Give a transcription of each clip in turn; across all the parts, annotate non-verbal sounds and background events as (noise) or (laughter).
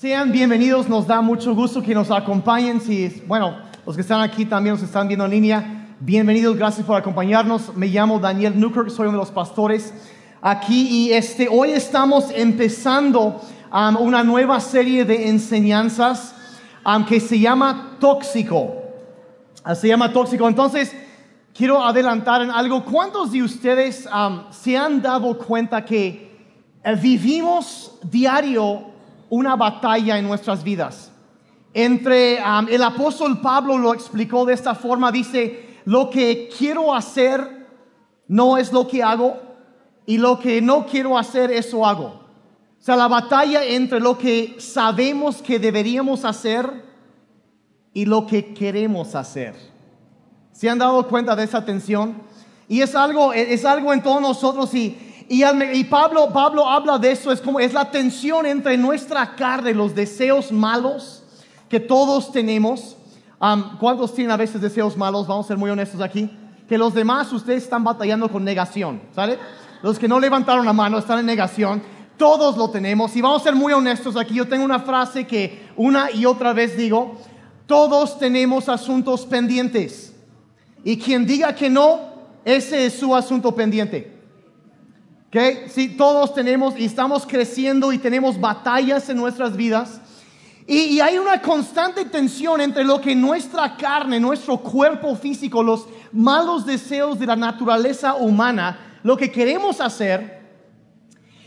Sean bienvenidos, nos da mucho gusto que nos acompañen. Si, bueno, los que están aquí también nos están viendo en línea, bienvenidos, gracias por acompañarnos. Me llamo Daniel Newkirk, soy uno de los pastores aquí y este, hoy estamos empezando um, una nueva serie de enseñanzas um, que se llama Tóxico. Uh, se llama Tóxico. Entonces, quiero adelantar en algo. ¿Cuántos de ustedes um, se han dado cuenta que vivimos diario una batalla en nuestras vidas? Entre um, el apóstol Pablo lo explicó de esta forma, dice, lo que quiero hacer no es lo que hago y lo que no quiero hacer eso hago. O sea, la batalla entre lo que sabemos que deberíamos hacer y lo que queremos hacer. ¿Se han dado cuenta de esa tensión? Y es algo, es algo en todos nosotros y, y, Pablo, Pablo habla de eso, es como es la tensión entre nuestra carne, los deseos malos que todos tenemos. ¿Cuántos tienen a veces deseos malos? Vamos a ser muy honestos aquí. Que los demás ustedes están batallando con negación, ¿sale? Los que no levantaron la mano están en negación. Todos lo tenemos. Y vamos a ser muy honestos aquí. Yo tengo una frase que una y otra vez digo. Todos tenemos asuntos pendientes. Y quien diga que no, ese es su asunto pendiente. ¿Ok? Sí, todos tenemos y estamos creciendo y tenemos batallas en nuestras vidas. Y, y, hay una constante tensión entre lo que nuestra carne, nuestro cuerpo físico, los malos deseos de la naturaleza humana, lo que queremos hacer,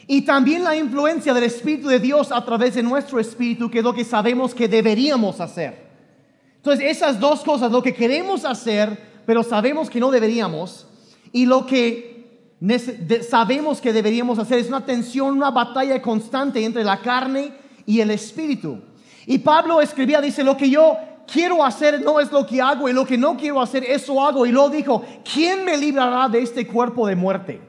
y también la influencia del Espíritu de Dios a través de nuestro espíritu, que es lo que sabemos que deberíamos hacer. Entonces, esas dos cosas, lo que queremos hacer, pero sabemos que no deberíamos, y lo que sabemos que deberíamos hacer es una tensión, una batalla constante entre la carne y el espíritu. Y Pablo escribía, dice, lo que yo quiero hacer no es lo que hago y lo que no quiero hacer, eso hago. Y luego dijo, ¿quién me librará de este cuerpo de muerte?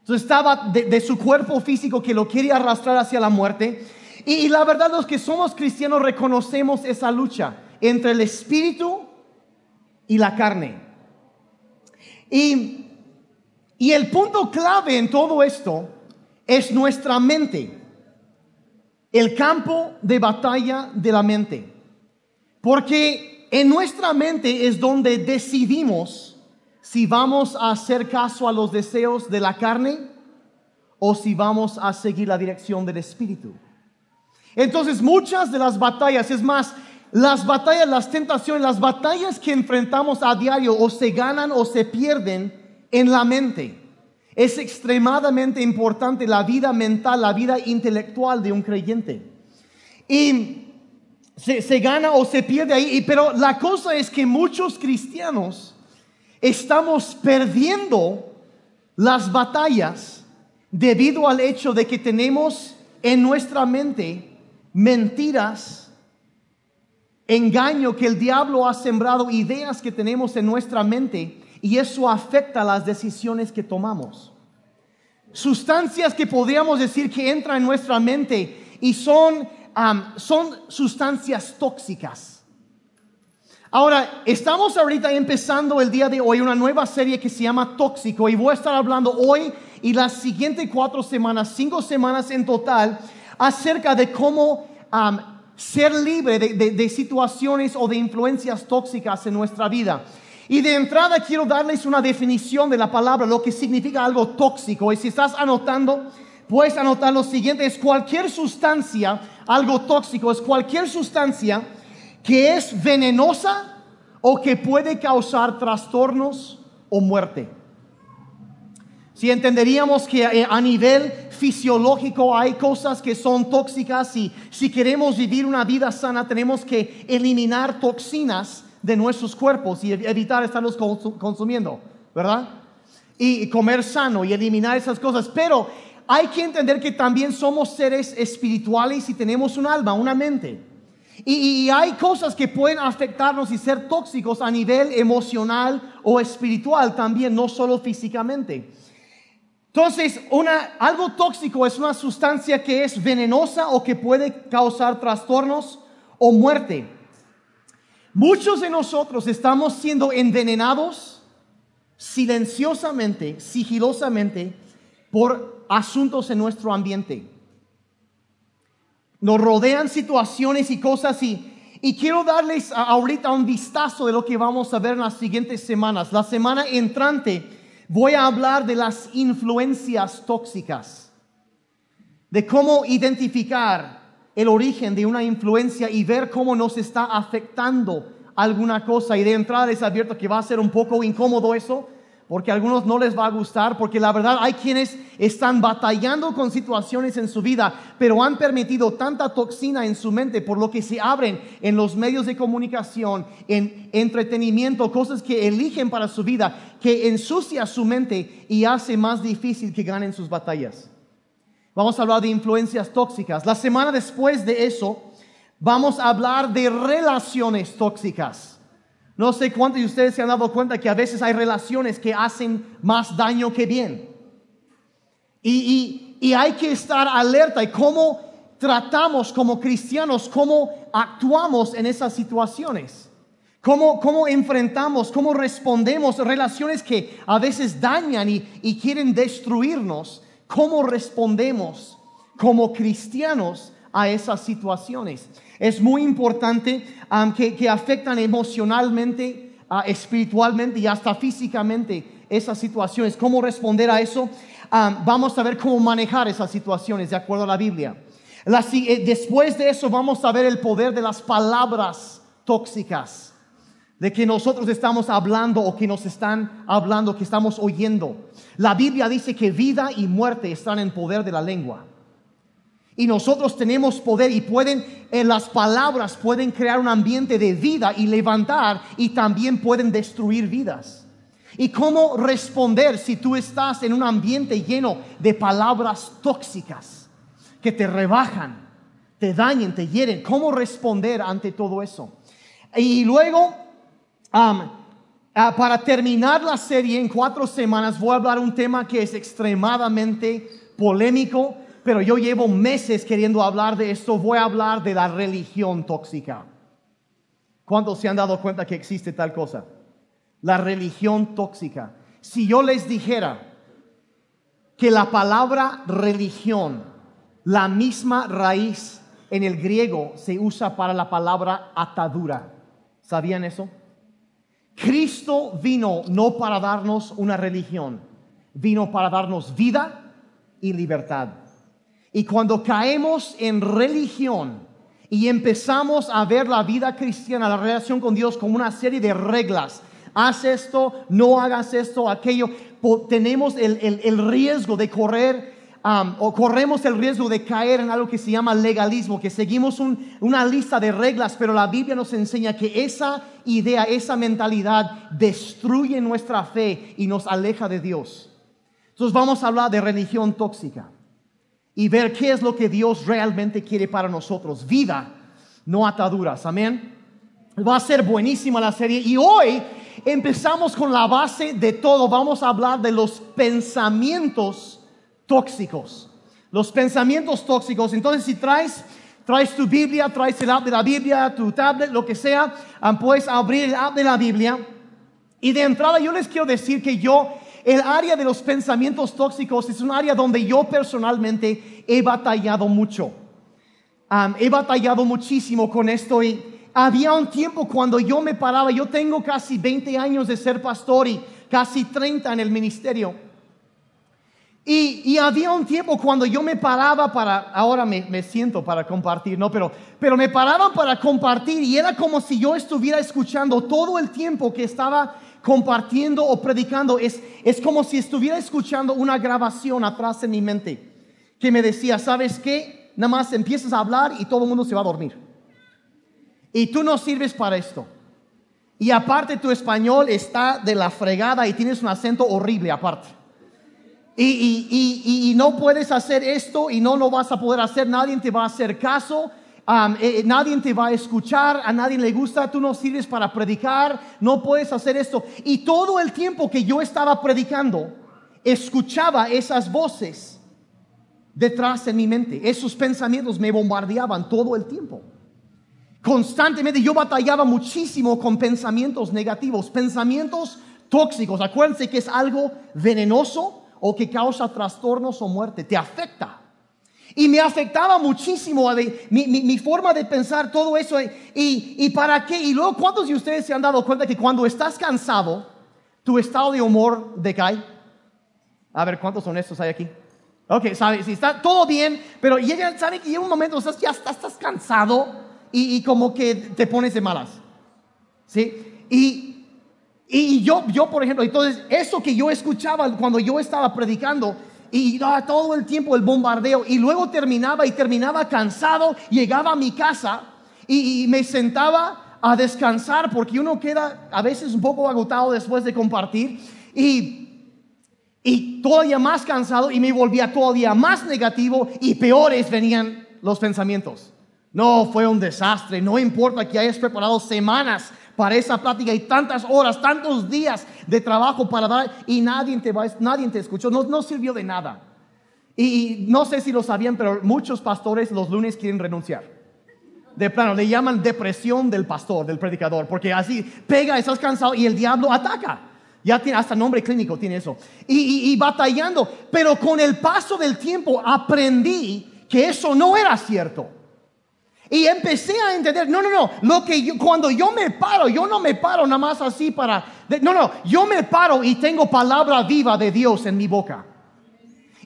Entonces estaba de, su cuerpo físico que lo quería arrastrar hacia la muerte. Y la verdad los que somos cristianos reconocemos esa lucha entre el espíritu y la carne. Y, y el punto clave en todo esto es nuestra mente, el campo de batalla de la mente. Porque en nuestra mente es donde decidimos si vamos a hacer caso a los deseos de la carne o si vamos a seguir la dirección del espíritu. Entonces muchas de las batallas, es más, las batallas, las tentaciones, las batallas que enfrentamos a diario o se ganan o se pierden en la mente. Es extremadamente importante la vida mental, la vida intelectual de un creyente. Y se, gana o se pierde ahí, pero la cosa es que muchos cristianos estamos perdiendo las batallas debido al hecho de que tenemos en nuestra mente mentiras, engaño que el diablo ha sembrado, ideas que tenemos en nuestra mente y eso afecta las decisiones que tomamos. Sustancias que podríamos decir que entran en nuestra mente y son um, son sustancias tóxicas. Ahora, estamos ahorita empezando el día de hoy una nueva serie que se llama Tóxico y voy a estar hablando hoy y las siguientes cuatro semanas, cinco semanas en total, acerca de cómo ser libre de, de, de situaciones o de influencias tóxicas en nuestra vida. Y de entrada quiero darles una definición de la palabra, lo que significa algo tóxico. Y si estás anotando, puedes anotar lo siguiente, es cualquier sustancia, algo tóxico, es cualquier sustancia que es venenosa o que puede causar trastornos o muerte. Si entenderíamos que eh, a nivel fisiológico hay cosas que son tóxicas y si queremos vivir una vida sana tenemos que eliminar toxinas de nuestros cuerpos y evitar estarlos consumiendo, ¿verdad? Y comer sano y eliminar esas cosas. Pero hay que entender que también somos seres espirituales y tenemos un alma, una mente. Y, hay cosas que pueden afectarnos y ser tóxicos a nivel emocional o espiritual también, no solo físicamente. Entonces, una, algo tóxico es una sustancia que es venenosa o que puede causar trastornos o muerte. Muchos de nosotros estamos siendo envenenados silenciosamente, sigilosamente, por asuntos en nuestro ambiente. Nos rodean situaciones y cosas y, y quiero darles ahorita un vistazo de lo que vamos a ver en las siguientes semanas. La semana entrante voy a hablar de las influencias tóxicas, de cómo identificar el origen de una influencia y ver cómo nos está afectando alguna cosa. Y de entrada les advierto que va a ser un poco incómodo eso, porque a algunos no les va a gustar, porque la verdad hay quienes están batallando con situaciones en su vida, pero han permitido tanta toxina en su mente por lo que se abren en los medios de comunicación, en entretenimiento, cosas que eligen para su vida, que ensucia su mente y hace más difícil que ganen sus batallas. Vamos a hablar de influencias tóxicas. La semana después de eso, vamos a hablar de relaciones tóxicas. No sé cuántos de ustedes se han dado cuenta que a veces hay relaciones que hacen más daño que bien. Y, hay que estar alerta y cómo tratamos como cristianos, cómo actuamos en esas situaciones. Cómo, cómo enfrentamos, cómo respondemos relaciones que a veces dañan y, y quieren destruirnos. Cómo respondemos como cristianos a esas situaciones. Es muy importante um, que, afectan emocionalmente, uh, espiritualmente y hasta físicamente esas situaciones. ¿Cómo responder a eso? Um, vamos a ver cómo manejar esas situaciones de acuerdo a la Biblia. Eh, después de eso vamos a ver el poder de las palabras tóxicas, de que nosotros estamos hablando o que nos están hablando, que estamos oyendo. La Biblia dice que vida y muerte están en poder de la lengua. Y nosotros tenemos poder y pueden, en las palabras pueden crear un ambiente de vida y levantar y también pueden destruir vidas. ¿Y cómo responder si tú estás en un ambiente lleno de palabras tóxicas que te rebajan, te dañen, te hieren? ¿Cómo responder ante todo eso? Y luego, ah, para terminar la serie en cuatro semanas, voy a hablar un tema que es extremadamente polémico pero yo llevo meses queriendo hablar de esto. Voy a hablar de la religión tóxica. ¿Cuántos se han dado cuenta que existe tal cosa? La religión tóxica. Si yo les dijera que la palabra religión, la misma raíz en el griego se usa para la palabra atadura. ¿Sabían eso? Cristo vino no para darnos una religión, vino para darnos vida y libertad. Y cuando caemos en religión y empezamos a ver la vida cristiana, la relación con Dios como una serie de reglas, haz esto, no hagas esto, aquello, tenemos el, riesgo de correr um, o corremos el riesgo de caer en algo que se llama legalismo, que seguimos una lista de reglas, pero la Biblia nos enseña que esa idea, esa mentalidad destruye nuestra fe y nos aleja de Dios. Entonces vamos a hablar de religión tóxica y ver qué es lo que Dios realmente quiere para nosotros. Vida, no ataduras. Amén. Va a ser buenísima la serie. Y hoy empezamos con la base de todo. Vamos a hablar de los pensamientos tóxicos. Los pensamientos tóxicos. Entonces, si traes, traes tu Biblia, traes el app de la Biblia, tu tablet, lo que sea, puedes abrir el app de la Biblia. Y de entrada yo les quiero decir que yo el área de los pensamientos tóxicos es un área donde yo personalmente he batallado mucho. he batallado muchísimo con esto y había un tiempo cuando yo me paraba, yo tengo casi 20 años de ser pastor y casi 30 en el ministerio. Y, había un tiempo cuando yo me paraba para, ahora me, siento para compartir, ¿no? Pero, pero me paraban para compartir y era como si yo estuviera escuchando todo el tiempo que estaba compartiendo o predicando, es, es como si estuviera escuchando una grabación atrás en mi mente que me decía, ¿sabes qué? Nada más empiezas a hablar y todo el mundo se va a dormir. Y tú no sirves para esto. Y aparte tu español está de la fregada y tienes un acento horrible aparte. Y, y, y, no puedes hacer esto y no lo vas a poder hacer, nadie te va a hacer caso eh, eh, nadie te va a escuchar, a nadie le gusta, tú no sirves para predicar, no puedes hacer esto. Y todo el tiempo que yo estaba predicando, escuchaba esas voces detrás de mi mente. Esos pensamientos me bombardeaban todo el tiempo. Constantemente yo batallaba muchísimo con pensamientos negativos, pensamientos tóxicos. Acuérdense que es algo venenoso o que causa trastornos o muerte, te afecta. Y me afectaba muchísimo mi, forma de pensar todo eso. Y, y, para qué? Y luego, ¿cuántos de ustedes se han dado cuenta que cuando estás cansado, tu estado de humor decae? A ver, ¿cuántos honestos hay aquí? Ok, ¿sabes? Si está todo bien, pero llega, ¿sabe que llega un momento, estás, ya estás, estás cansado y, y, como que te pones de malas. ¿Sí? Y, y yo, yo, por ejemplo, entonces, eso que yo escuchaba cuando yo estaba predicando, y todo el tiempo el bombardeo y luego terminaba y terminaba cansado, llegaba a mi casa y, me sentaba a descansar porque uno queda a veces un poco agotado después de compartir y, y todavía más cansado y me volvía todavía más negativo y peores venían los pensamientos. No, fue un desastre, no importa que hayas preparado semanas para esa plática y tantas horas, tantos días de trabajo para dar y nadie te, va, nadie te escuchó, no, no sirvió de nada. Y, no sé si lo sabían, pero muchos pastores los lunes quieren renunciar. De plano, le llaman depresión del pastor, del predicador, porque así pega, estás cansado y el diablo ataca. Ya tiene hasta nombre clínico, tiene eso. y, y batallando, pero con el paso del tiempo aprendí que eso no era cierto. Y empecé a entender, no, no, no, lo que yo, cuando yo me paro, yo no me paro nada más así para, no, no, yo me paro y tengo palabra viva de Dios en mi boca.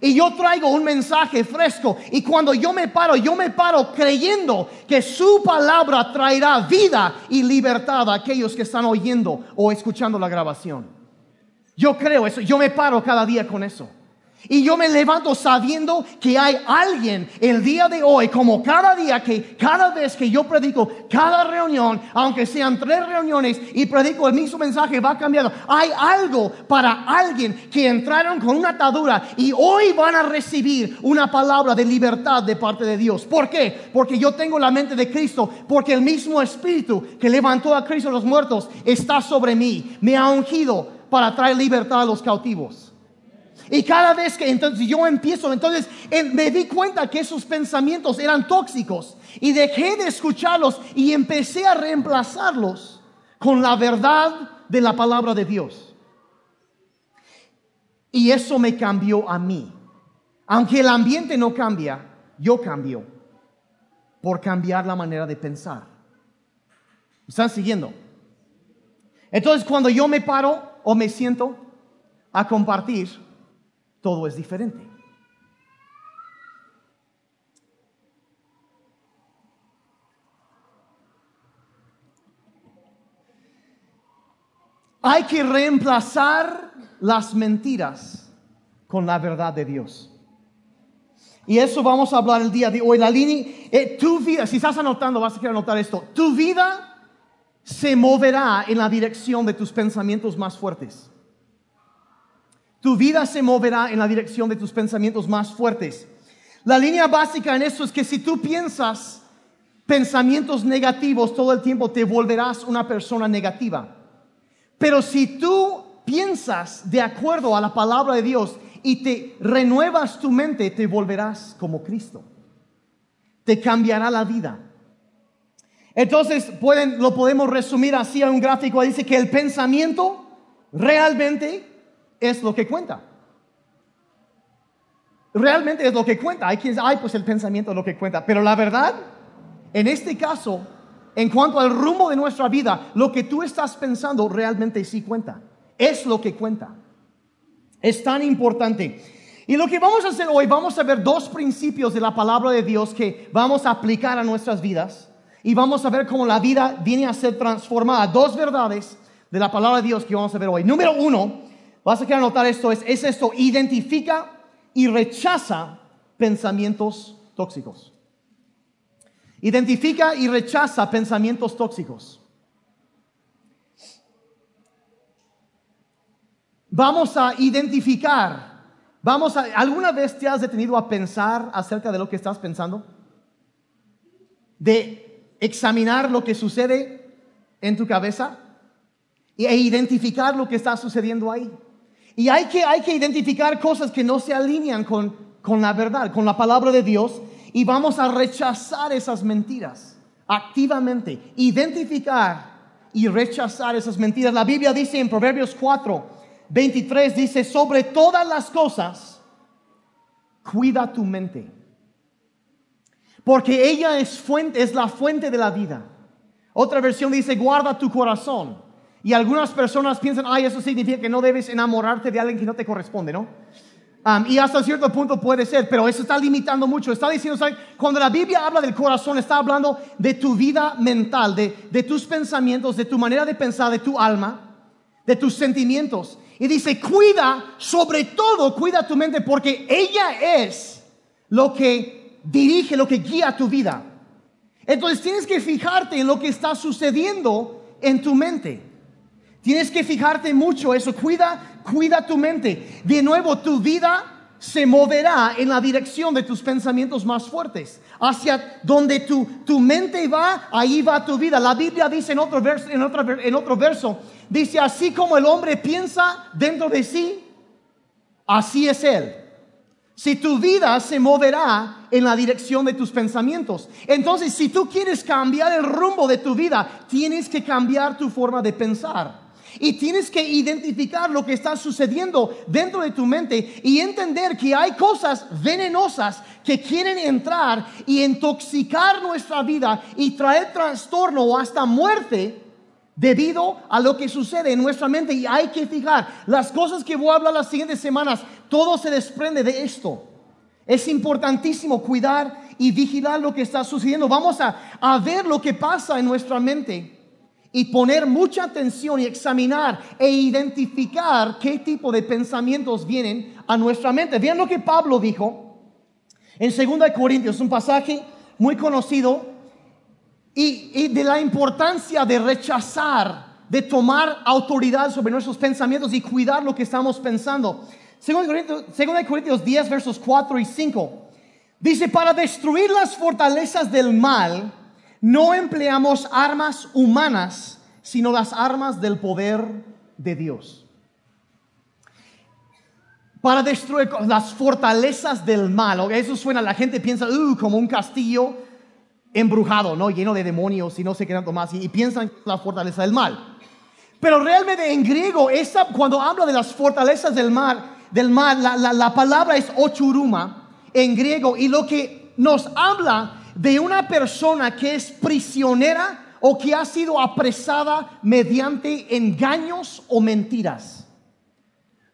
Y yo traigo un mensaje fresco. Y cuando yo me paro, yo me paro creyendo que su palabra traerá vida y libertad a aquellos que están oyendo o escuchando la grabación. Yo creo eso, yo me paro cada día con eso. Y yo me levanto sabiendo que hay alguien el día de hoy, como cada día, que cada vez que yo predico, cada reunión, aunque sean tres reuniones y predico el mismo mensaje, va cambiando. Hay algo para alguien que entraron con una atadura y hoy van a recibir una palabra de libertad de parte de Dios. ¿Por qué? Porque yo tengo la mente de Cristo, porque el mismo Espíritu que levantó a Cristo a los muertos está sobre mí, me ha ungido para traer libertad a los cautivos. Y cada vez que entonces yo empiezo, entonces me di cuenta que esos pensamientos eran tóxicos y dejé de escucharlos y empecé a reemplazarlos con la verdad de la palabra de Dios. Y eso me cambió a mí. Aunque el ambiente no cambia, yo cambio por cambiar la manera de pensar. ¿Están siguiendo? Entonces cuando yo me paro o me siento a compartir, todo es diferente. Hay que reemplazar las mentiras con la verdad de Dios. Y eso vamos a hablar el día de hoy. La línea, eh, tu vida, si estás anotando, vas a querer anotar esto. Tu vida se moverá en la dirección de tus pensamientos más fuertes. Tu vida se moverá en la dirección de tus pensamientos más fuertes. La línea básica en eso es que si tú piensas pensamientos negativos todo el tiempo, te volverás una persona negativa. Pero si tú piensas de acuerdo a la palabra de Dios y te renuevas tu mente, te volverás como Cristo. Te cambiará la vida. Entonces pueden, lo podemos resumir así en un gráfico. Dice que el pensamiento realmente es lo que cuenta. Realmente es lo que cuenta. Hay quien dice, ay, pues el pensamiento es lo que cuenta. Pero la verdad, en este caso, en cuanto al rumbo de nuestra vida, lo que tú estás pensando realmente sí cuenta. Es lo que cuenta. Es tan importante. Y lo que vamos a hacer hoy, vamos a ver dos principios de la palabra de Dios que vamos a aplicar a nuestras vidas. Y vamos a ver cómo la vida viene a ser transformada. Dos verdades de la palabra de Dios que vamos a ver hoy. Número uno, Vas a querer anotar esto, es, es esto, identifica y rechaza pensamientos tóxicos. Identifica y rechaza pensamientos tóxicos. Vamos a identificar, vamos a, ¿alguna vez te has detenido a pensar acerca de lo que estás pensando? De examinar lo que sucede en tu cabeza e identificar lo que está sucediendo ahí. Y hay que, hay que identificar cosas que no se alinean con, con la verdad, con la palabra de Dios, y vamos a rechazar esas mentiras activamente. Identificar y rechazar esas mentiras. La Biblia dice en Proverbios 4, 23, dice, sobre todas las cosas, cuida tu mente, porque ella es, fuente, es la fuente de la vida. Otra versión dice, guarda tu corazón. Y algunas personas piensan, ay, eso significa que no debes enamorarte de alguien que no te corresponde, ¿no? Y hasta cierto punto puede ser, pero eso está limitando mucho. Está diciendo, ¿sabes? cuando la Biblia habla del corazón, está hablando de tu vida mental, de, de tus pensamientos, de tu manera de pensar, de tu alma, de tus sentimientos. Y dice, cuida, sobre todo, cuida tu mente, porque ella es lo que dirige, lo que guía tu vida. Entonces tienes que fijarte en lo que está sucediendo en tu mente. Tienes que fijarte mucho eso. Cuida, cuida tu mente. De nuevo, tu vida se moverá en la dirección de tus pensamientos más fuertes. Hacia donde tu, tu mente va, ahí va tu vida. La Biblia dice en otro, verso, en, otro, en otro verso, dice, así como el hombre piensa dentro de sí, así es él. Si tu vida se moverá en la dirección de tus pensamientos. Entonces, si tú quieres cambiar el rumbo de tu vida, tienes que cambiar tu forma de pensar. Y tienes que identificar lo que está sucediendo dentro de tu mente y entender que hay cosas venenosas que quieren entrar y intoxicar nuestra vida y traer trastorno o hasta muerte debido a lo que sucede en nuestra mente. Y hay que fijar, las cosas que voy a hablar las siguientes semanas, todo se desprende de esto. Es importantísimo cuidar y vigilar lo que está sucediendo. Vamos a, a ver lo que pasa en nuestra mente y poner mucha atención y examinar e identificar qué tipo de pensamientos vienen a nuestra mente. Vean lo que Pablo dijo en 2 Corintios, un pasaje muy conocido, y, de la importancia de rechazar, de tomar autoridad sobre nuestros pensamientos y cuidar lo que estamos pensando. 2 Corintios, 2 Corintios 10, versos 4 y 5. Dice, para destruir las fortalezas del mal, no empleamos armas humanas, sino las armas del poder de Dios. Para destruir las fortalezas del mal. Eso suena, la gente piensa, uh, como un castillo embrujado, ¿no? Lleno de demonios y no sé qué tanto más. Y, piensan la fortaleza del mal. Pero realmente en griego, cuando habla de las fortalezas del mal, del mal la, la palabra es ochuruma en griego. Y lo que nos habla de una persona que es prisionera o que ha sido apresada mediante engaños o mentiras.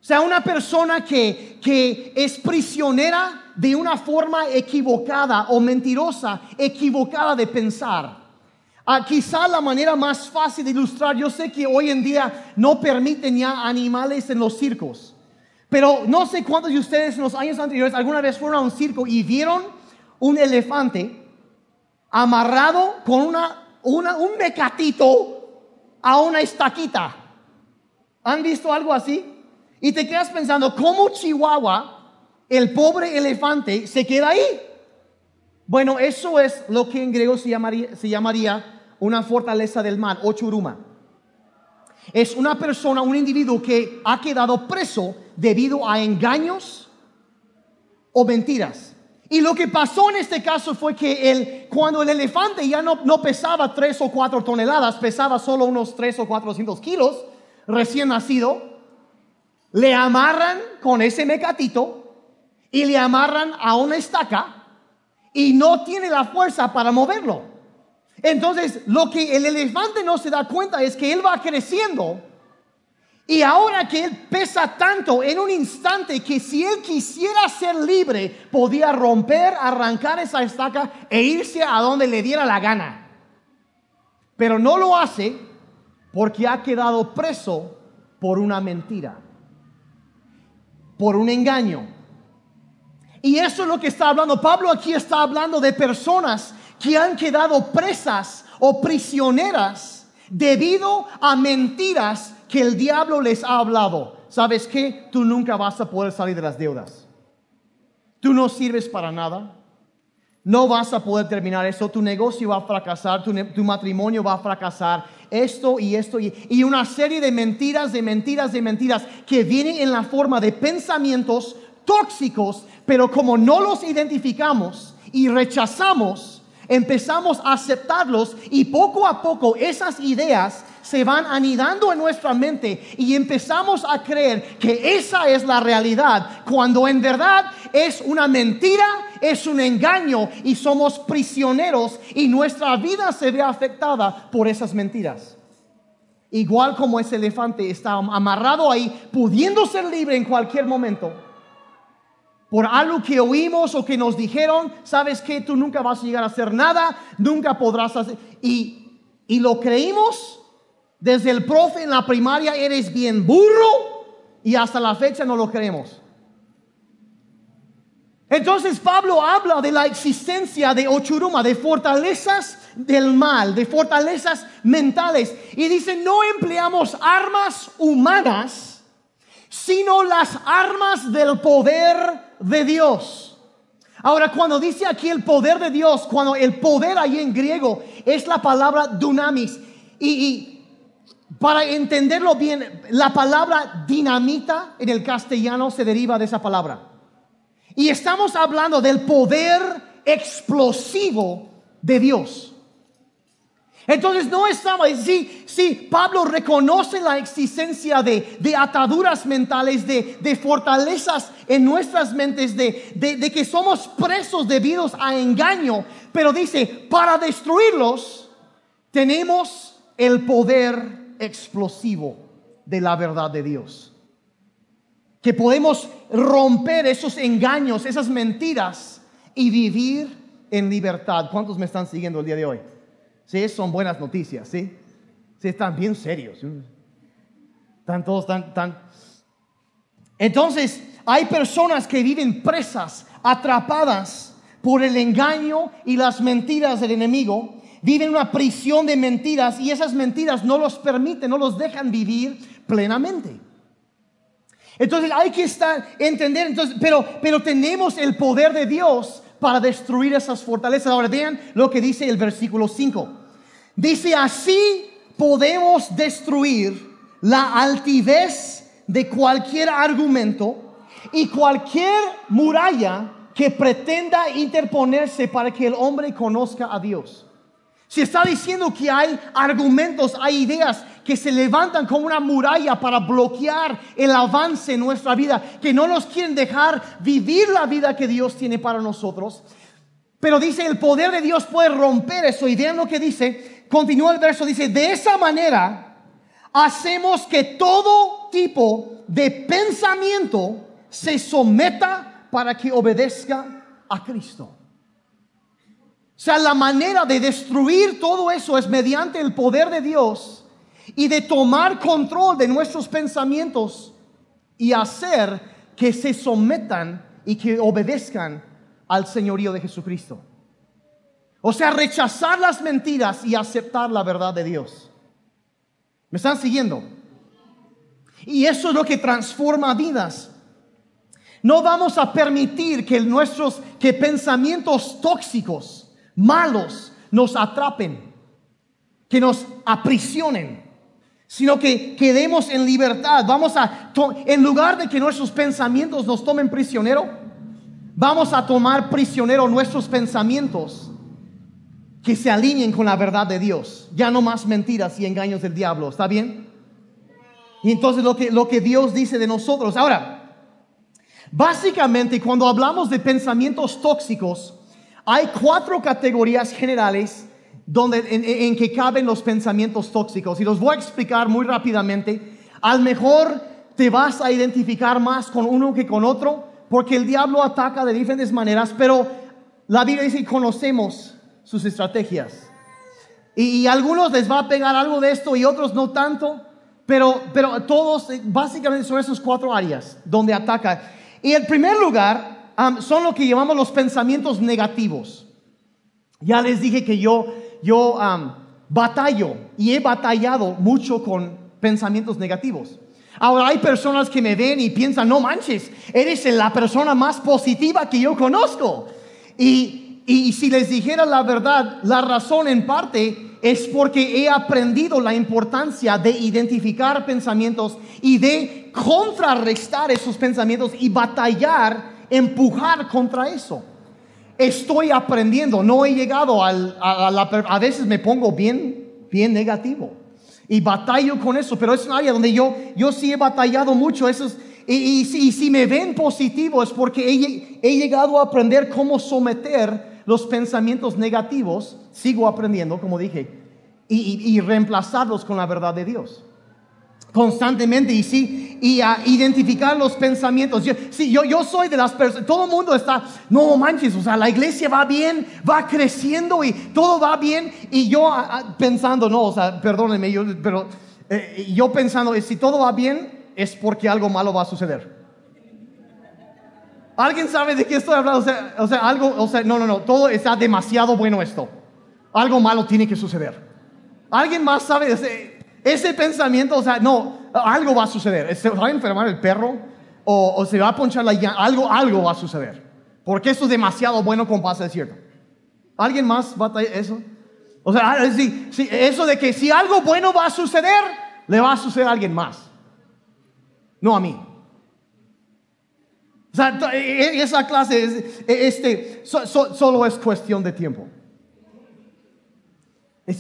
O sea, una persona que, que es prisionera de una forma equivocada o mentirosa, equivocada de pensar. Ah, quizá la manera más fácil de ilustrar, yo sé que hoy en día no permiten ya animales en los circos, pero no sé cuántos de ustedes en los años anteriores alguna vez fueron a un circo y vieron un elefante amarrado con una, un mecatito a una estaquita. ¿Han visto algo así? Y te quedas pensando, ¿cómo Chihuahua, el pobre elefante, se queda ahí? Bueno, eso es lo que en griego se llamaría, se llamaría una fortaleza del mal, o churuma. Es una persona, un individuo que ha quedado preso debido a engaños o mentiras. Y lo que pasó en este caso fue que el, cuando el elefante ya no, no pesaba tres o cuatro toneladas, pesaba solo unos tres o cuatrocientos kilos, recién nacido, le amarran con ese mecatito y le amarran a una estaca y no tiene la fuerza para moverlo. Entonces, lo que el elefante no se da cuenta es que él va creciendo y ahora que él pesa tanto en un instante que si él quisiera ser libre, podía romper, arrancar esa estaca e irse a donde le diera la gana. Pero no lo hace porque ha quedado preso por una mentira, por un engaño. Y eso es lo que está hablando. Pablo aquí está hablando de personas que han quedado presas o prisioneras debido a mentiras que el diablo les ha hablado, ¿sabes qué? Tú nunca vas a poder salir de las deudas. Tú no sirves para nada. No vas a poder terminar eso. Tu negocio va a fracasar. Tu, matrimonio va a fracasar. Esto y esto y, y una serie de mentiras, de mentiras, de mentiras que vienen en la forma de pensamientos tóxicos, pero como no los identificamos y rechazamos, empezamos a aceptarlos y poco a poco esas ideas se van anidando en nuestra mente y empezamos a creer que esa es la realidad, cuando en verdad es una mentira, es un engaño y somos prisioneros y nuestra vida se ve afectada por esas mentiras. Igual como ese elefante está amarrado ahí, pudiendo ser libre en cualquier momento por algo que oímos o que nos dijeron, sabes que tú nunca vas a llegar a hacer nada, nunca podrás hacer. Y, y lo creímos desde el profe en la primaria, eres bien burro, y hasta la fecha no lo creemos. Entonces Pablo habla de la existencia de Ochuruma, de fortalezas del mal, de fortalezas mentales. Y dice, no empleamos armas humanas, sino las armas del poder de Dios. Ahora, cuando dice aquí el poder de Dios, cuando el poder ahí en griego es la palabra dunamis, y, para entenderlo bien, la palabra dinamita en el castellano se deriva de esa palabra. Y estamos hablando del poder explosivo de Dios. Entonces no estamos, sí, sí, Pablo reconoce la existencia de, ataduras mentales, de, fortalezas en nuestras mentes, de, de que somos presos debidos a engaño, pero dice, para destruirlos tenemos el poder explosivo de la verdad de Dios. Que podemos romper esos engaños, esas mentiras y vivir en libertad. ¿Cuántos me están siguiendo el día de hoy? Sí, son buenas noticias, ¿sí? Están bien serios. Están todos tan... Entonces, hay personas que viven presas, atrapadas por el engaño y las mentiras del enemigo. Viven una prisión de mentiras y esas mentiras no los permiten, no los dejan vivir plenamente. Entonces hay que estar, entender, entonces, pero, pero tenemos el poder de Dios para destruir esas fortalezas. Ahora vean lo que dice el versículo 5. Dice, así podemos destruir la altivez de cualquier argumento y cualquier muralla que pretenda interponerse para que el hombre conozca a Dios. Si está diciendo que hay argumentos, hay ideas que se levantan como una muralla para bloquear el avance en nuestra vida, que no nos quieren dejar vivir la vida que Dios tiene para nosotros. Pero dice, el poder de Dios puede romper eso. Y vean lo que dice, continúa el verso, dice, de esa manera hacemos que todo tipo de pensamiento se someta para que obedezca a Cristo. O sea, la manera de destruir todo eso es mediante el poder de Dios y de tomar control de nuestros pensamientos y hacer que se sometan y que obedezcan al señorío de Jesucristo. O sea, rechazar las mentiras y aceptar la verdad de Dios. ¿Me están siguiendo? Y eso es lo que transforma vidas. No vamos a permitir que nuestros que pensamientos tóxicos, malos, nos atrapen, que nos aprisionen sino que quedemos en libertad. Vamos a, en lugar de que nuestros pensamientos nos tomen prisionero, vamos a tomar prisionero nuestros pensamientos que se alineen con la verdad de Dios. Ya no más mentiras y engaños del diablo. ¿Está bien? Y entonces lo que, lo que Dios dice de nosotros. Ahora, básicamente cuando hablamos de pensamientos tóxicos, hay cuatro categorías generales donde, en, que caben los pensamientos tóxicos. Y los voy a explicar muy rápidamente. Al mejor te vas a identificar más con uno que con otro, porque el diablo ataca de diferentes maneras, pero la Biblia dice que conocemos sus estrategias. Y, a algunos les va a pegar algo de esto y otros no tanto, pero, pero todos básicamente son esos cuatro áreas donde ataca. Y el primer lugar son lo que llamamos los pensamientos negativos. Ya les dije que yo yo batallo y he batallado mucho con pensamientos negativos. Ahora hay personas que me ven y piensan, no manches, eres la persona más positiva que yo conozco. Y, y si les dijera la verdad, la razón en parte es porque he aprendido la importancia de identificar pensamientos y de contrarrestar esos pensamientos y batallar, empujar contra eso estoy aprendiendo, no he llegado al, a, a, veces me pongo bien, bien negativo. Y batallo con eso, pero es un área donde yo, yo sí he batallado mucho. Eso y, si, me ven positivo es porque he, llegado a aprender cómo someter los pensamientos negativos, sigo aprendiendo, como dije, y, reemplazarlos con la verdad de Dios constantemente y sí, y a identificar los pensamientos. Yo, sí, yo, yo soy de las personas, todo el mundo está, no manches, o sea, la iglesia va bien, va creciendo y todo va bien, y yo pensando, no, o sea, perdónenme, yo, pero eh, yo pensando, si todo va bien, es porque algo malo va a suceder. ¿Alguien sabe de qué estoy hablando? O sea, algo, o sea, no, no, no, todo está demasiado bueno esto. Algo malo tiene que suceder. ¿Alguien más sabe ese, ese pensamiento? O sea, no, algo va a suceder. ¿Se va a enfermar el perro? O, se va a ponchar la llanta. Algo, algo va a suceder. Porque esto es demasiado bueno pasa, es cierto. ¿Alguien más va a eso? O sea, ah, eso de que si algo bueno va a suceder, le va a suceder a alguien más no a mí. O sea, e, e, esa clase, e, este, solo es cuestión de tiempo.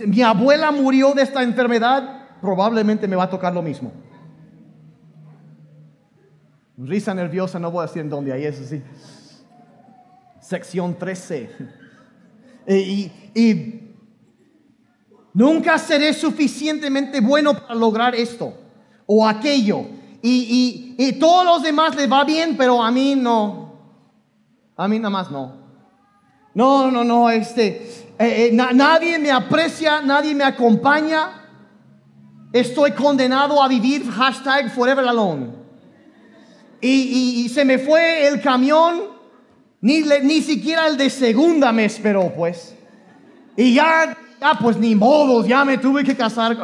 Mi abuela murió de esta enfermedad, probablemente me va a tocar lo mismo. Risa nerviosa, no voy a decir en dónde hay eso, sí. Sección 13. (laughs) Y, y nunca seré suficientemente bueno para lograr esto o aquello y, y, todos los demás les va bien, pero a mí no. A mí nada más no. No, no, no, este, eh, eh, nadie me aprecia, nadie me acompaña. Estoy condenado a vivir hashtag forever alone. Y, y, se me fue el camión, ni, ni siquiera el de segunda me esperó, pues. Y ya, ya, pues ni modos, ya me tuve que casar.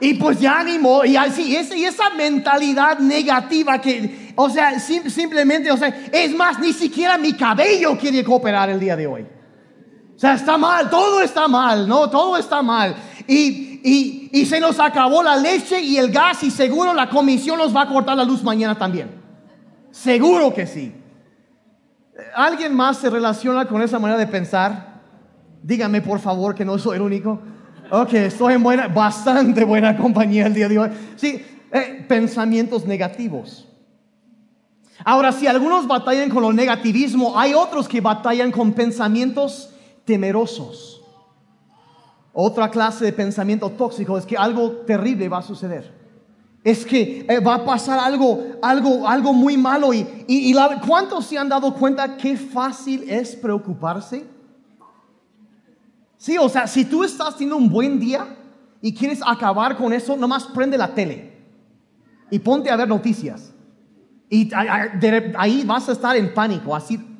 Y pues ya animó, y así, y esa mentalidad negativa que, o sea, simplemente, o sea, es más, ni siquiera mi cabello quiere cooperar el día de hoy. O sea, está mal, todo está mal, ¿no? Todo está mal. Y, se nos acabó la leche y el gas y seguro la comisión nos va a cortar la luz mañana también. Seguro que sí. ¿Alguien más se relaciona con esa manera de pensar? Dígame por favor que no soy el único. Ok, estoy en buena, bastante buena compañía el día de hoy. Sí, eh, pensamientos negativos. Ahora, si algunos batallan con el negativismo, hay otros que batallan con pensamientos temerosos. Otra clase de pensamiento tóxico es que algo terrible va a suceder. Es que eh, va a pasar algo, algo, algo muy malo. Y, ¿cuántos se han dado cuenta qué fácil es preocuparse? Sí, o sea, si tú estás teniendo un buen día y quieres acabar con eso, nomás prende la tele y ponte a ver noticias. Y ahí vas a estar en pánico, así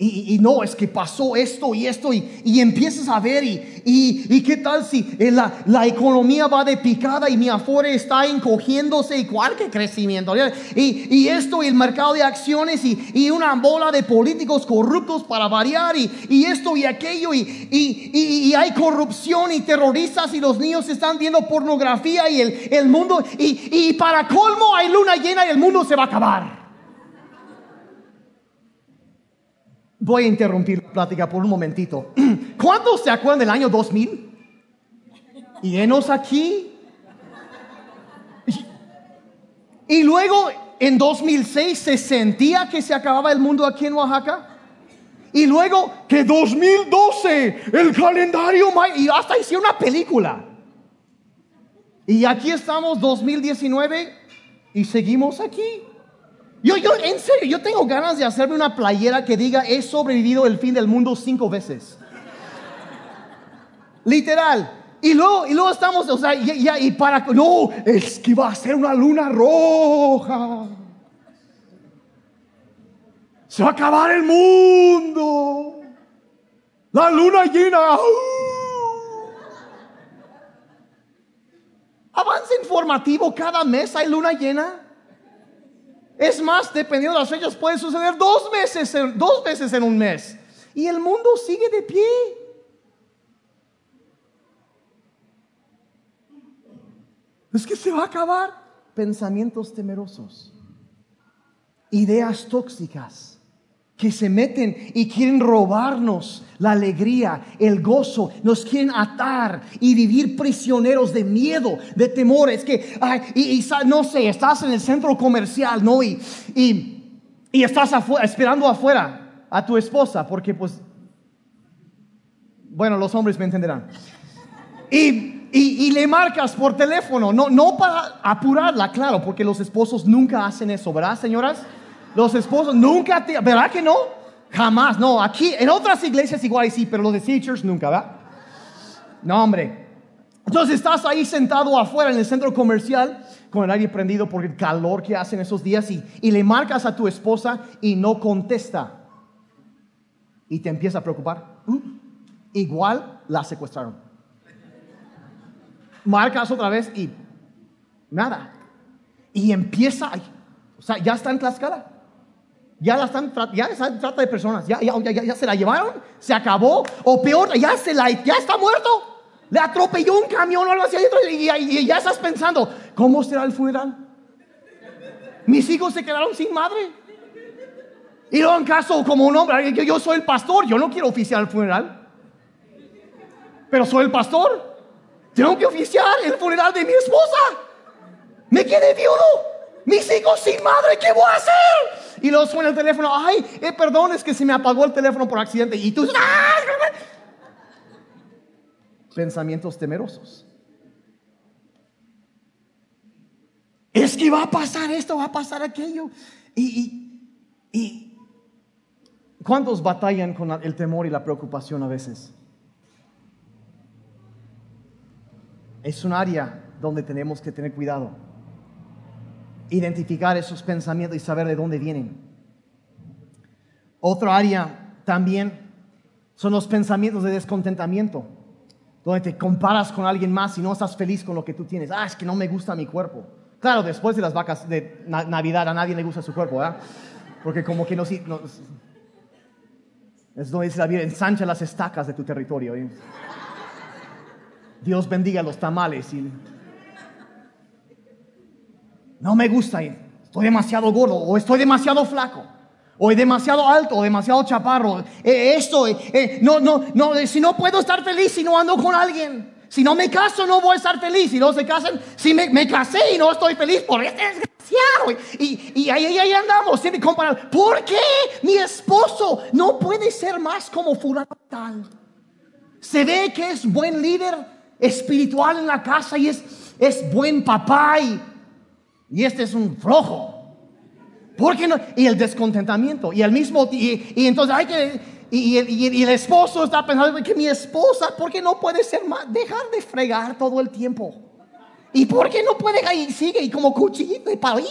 y, no, es que pasó esto y esto y, empiezas a ver y, y, qué tal si eh, la, la, economía va de picada y mi afore está encogiéndose y cualquier crecimiento. Y, esto y el mercado de acciones y, una bola de políticos corruptos para variar y, esto y aquello y, hay corrupción y terroristas y los niños están viendo pornografía y el, el mundo y para colmo hay luna llena y el mundo se va a acabar. Voy a interrumpir la plática por un momentito. (clears throat) ¿Cuántos se acuerdan del año 2000? Y enos aquí. Y luego en 2006 se sentía que se acababa el mundo aquí en Oaxaca. Y luego que 2012, el calendario, y hasta hice una película. Y aquí estamos 2019 y seguimos aquí. Yo, yo, en serio, yo tengo ganas de hacerme una playera que diga he sobrevivido el fin del mundo cinco veces. Literal. Y luego, y luego estamos, o sea, y para, no, es que va a ser una luna roja. Se va a acabar el mundo. La luna llena. Avance informativo, cada mes hay luna llena. Es más, dependiendo de las fechas, puede suceder dos veces, dos veces en un mes. Y el mundo sigue de pie. Es que se va a acabar. Pensamientos temerosos, ideas tóxicas, que se meten y quieren robarnos la alegría, el gozo, nos quieren atar y vivir prisioneros de miedo, de temores, que, y, no sé, estás en el centro comercial, ¿no? Y, y, y estás esperando afuera a tu esposa, porque pues, bueno, los hombres me entenderán. Y y, le marcas por teléfono, no, no para apurarla, claro, porque los esposos nunca hacen eso, ¿verdad, señoras? Los esposos nunca, te, ¿verdad que no? Jamás, no, aquí, en otras iglesias igual sí, pero los de teachers nunca, ¿verdad? No, hombre. Entonces estás ahí sentado afuera en el centro comercial con el aire prendido por el calor que hacen esos días y, le marcas a tu esposa y no contesta. Y te empieza a preocupar. Uh, igual la secuestraron marcas otra vez y nada. Y empieza, o sea, ya está en Tlaxcala. Ya la están, ya está trata de personas, ya, ya, ya, se la llevaron, se acabó, o peor, ya, se la, ya está muerto. Le atropelló un camión o algo así, y, y, ya estás pensando, ¿cómo será el funeral? Mis hijos se quedaron sin madre. Y luego en caso, como un hombre, yo, yo soy el pastor, yo no quiero oficiar el funeral, pero soy el pastor. Tengo que oficiar el funeral de mi esposa. Me quedé viudo. Mis hijos sin madre, ¿qué voy a hacer? Y luego suena el teléfono. Ay, eh, perdón, es que se me apagó el teléfono por accidente. Y tú. ¡ah! Pensamientos temerosos. Es que va a pasar esto, va a pasar aquello. Y, y, y ¿cuántos batallan con el temor y la preocupación a veces? es un área donde tenemos que tener cuidado. Identificar esos pensamientos y saber de dónde vienen. Otra área también son los pensamientos de descontentamiento, donde te comparas con alguien más y no estás feliz con lo que tú tienes. Ah, es que no me gusta mi cuerpo. Claro, después de las vacas de Navidad a nadie le gusta su cuerpo, ¿verdad? Porque como que no, no es donde dice la Biblia, ensancha las estacas de tu territorio. ¿eh? Dios bendiga los tamales. Y... No me gusta, estoy demasiado gordo o estoy demasiado flaco. O demasiado alto, o demasiado chaparro. Eh, esto, eh, eh, no, no, no, si no puedo estar feliz si no ando con alguien. Si no me caso, no voy a estar feliz. Si no se casan, si me, casé y no estoy feliz por este desgraciado. Y, ahí, ahí, andamos, siempre comparando. ¿Por qué mi esposo no puede ser más como fulano tal? Se ve que es buen líder, espiritual en la casa y es, es buen papá y, este es un flojo. ¿Por qué no? Y el descontentamiento y el mismo y, y entonces hay que y, y, el esposo está pensando que mi esposa, ¿por qué no puede ser más? Dejar de fregar todo el tiempo. ¿Y por qué no puede? Y sigue y como cuchillito y para.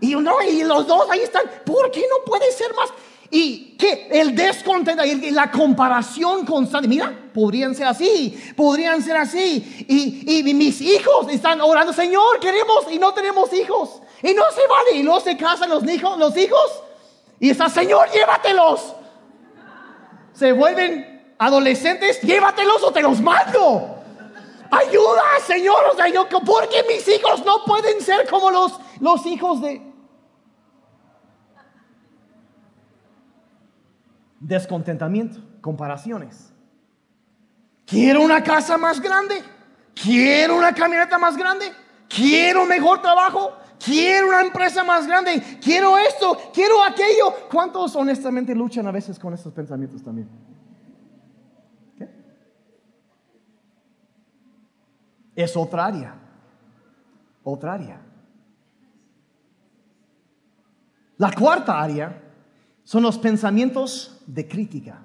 Y, no, y los dos ahí están. ¿Por qué no puede ser más? Y que el descontento y la comparación constante, mira, podrían ser así, podrían ser así. Y, y, mis hijos están orando, Señor, queremos y no tenemos hijos. Y no se vale. Y no se casan los hijos, los hijos. Y está, Señor, llévatelos. Se vuelven adolescentes, llévatelos o te los mando. Ayuda, Señor. O sea, yo, ¿por qué mis hijos no pueden ser como los, los hijos de, descontentamiento, comparaciones. Quiero una casa más grande, quiero una camioneta más grande, quiero mejor trabajo, quiero una empresa más grande, quiero esto, quiero aquello. ¿Cuántos honestamente luchan a veces con estos pensamientos también? Es otra área, otra área. La cuarta área son los pensamientos de crítica,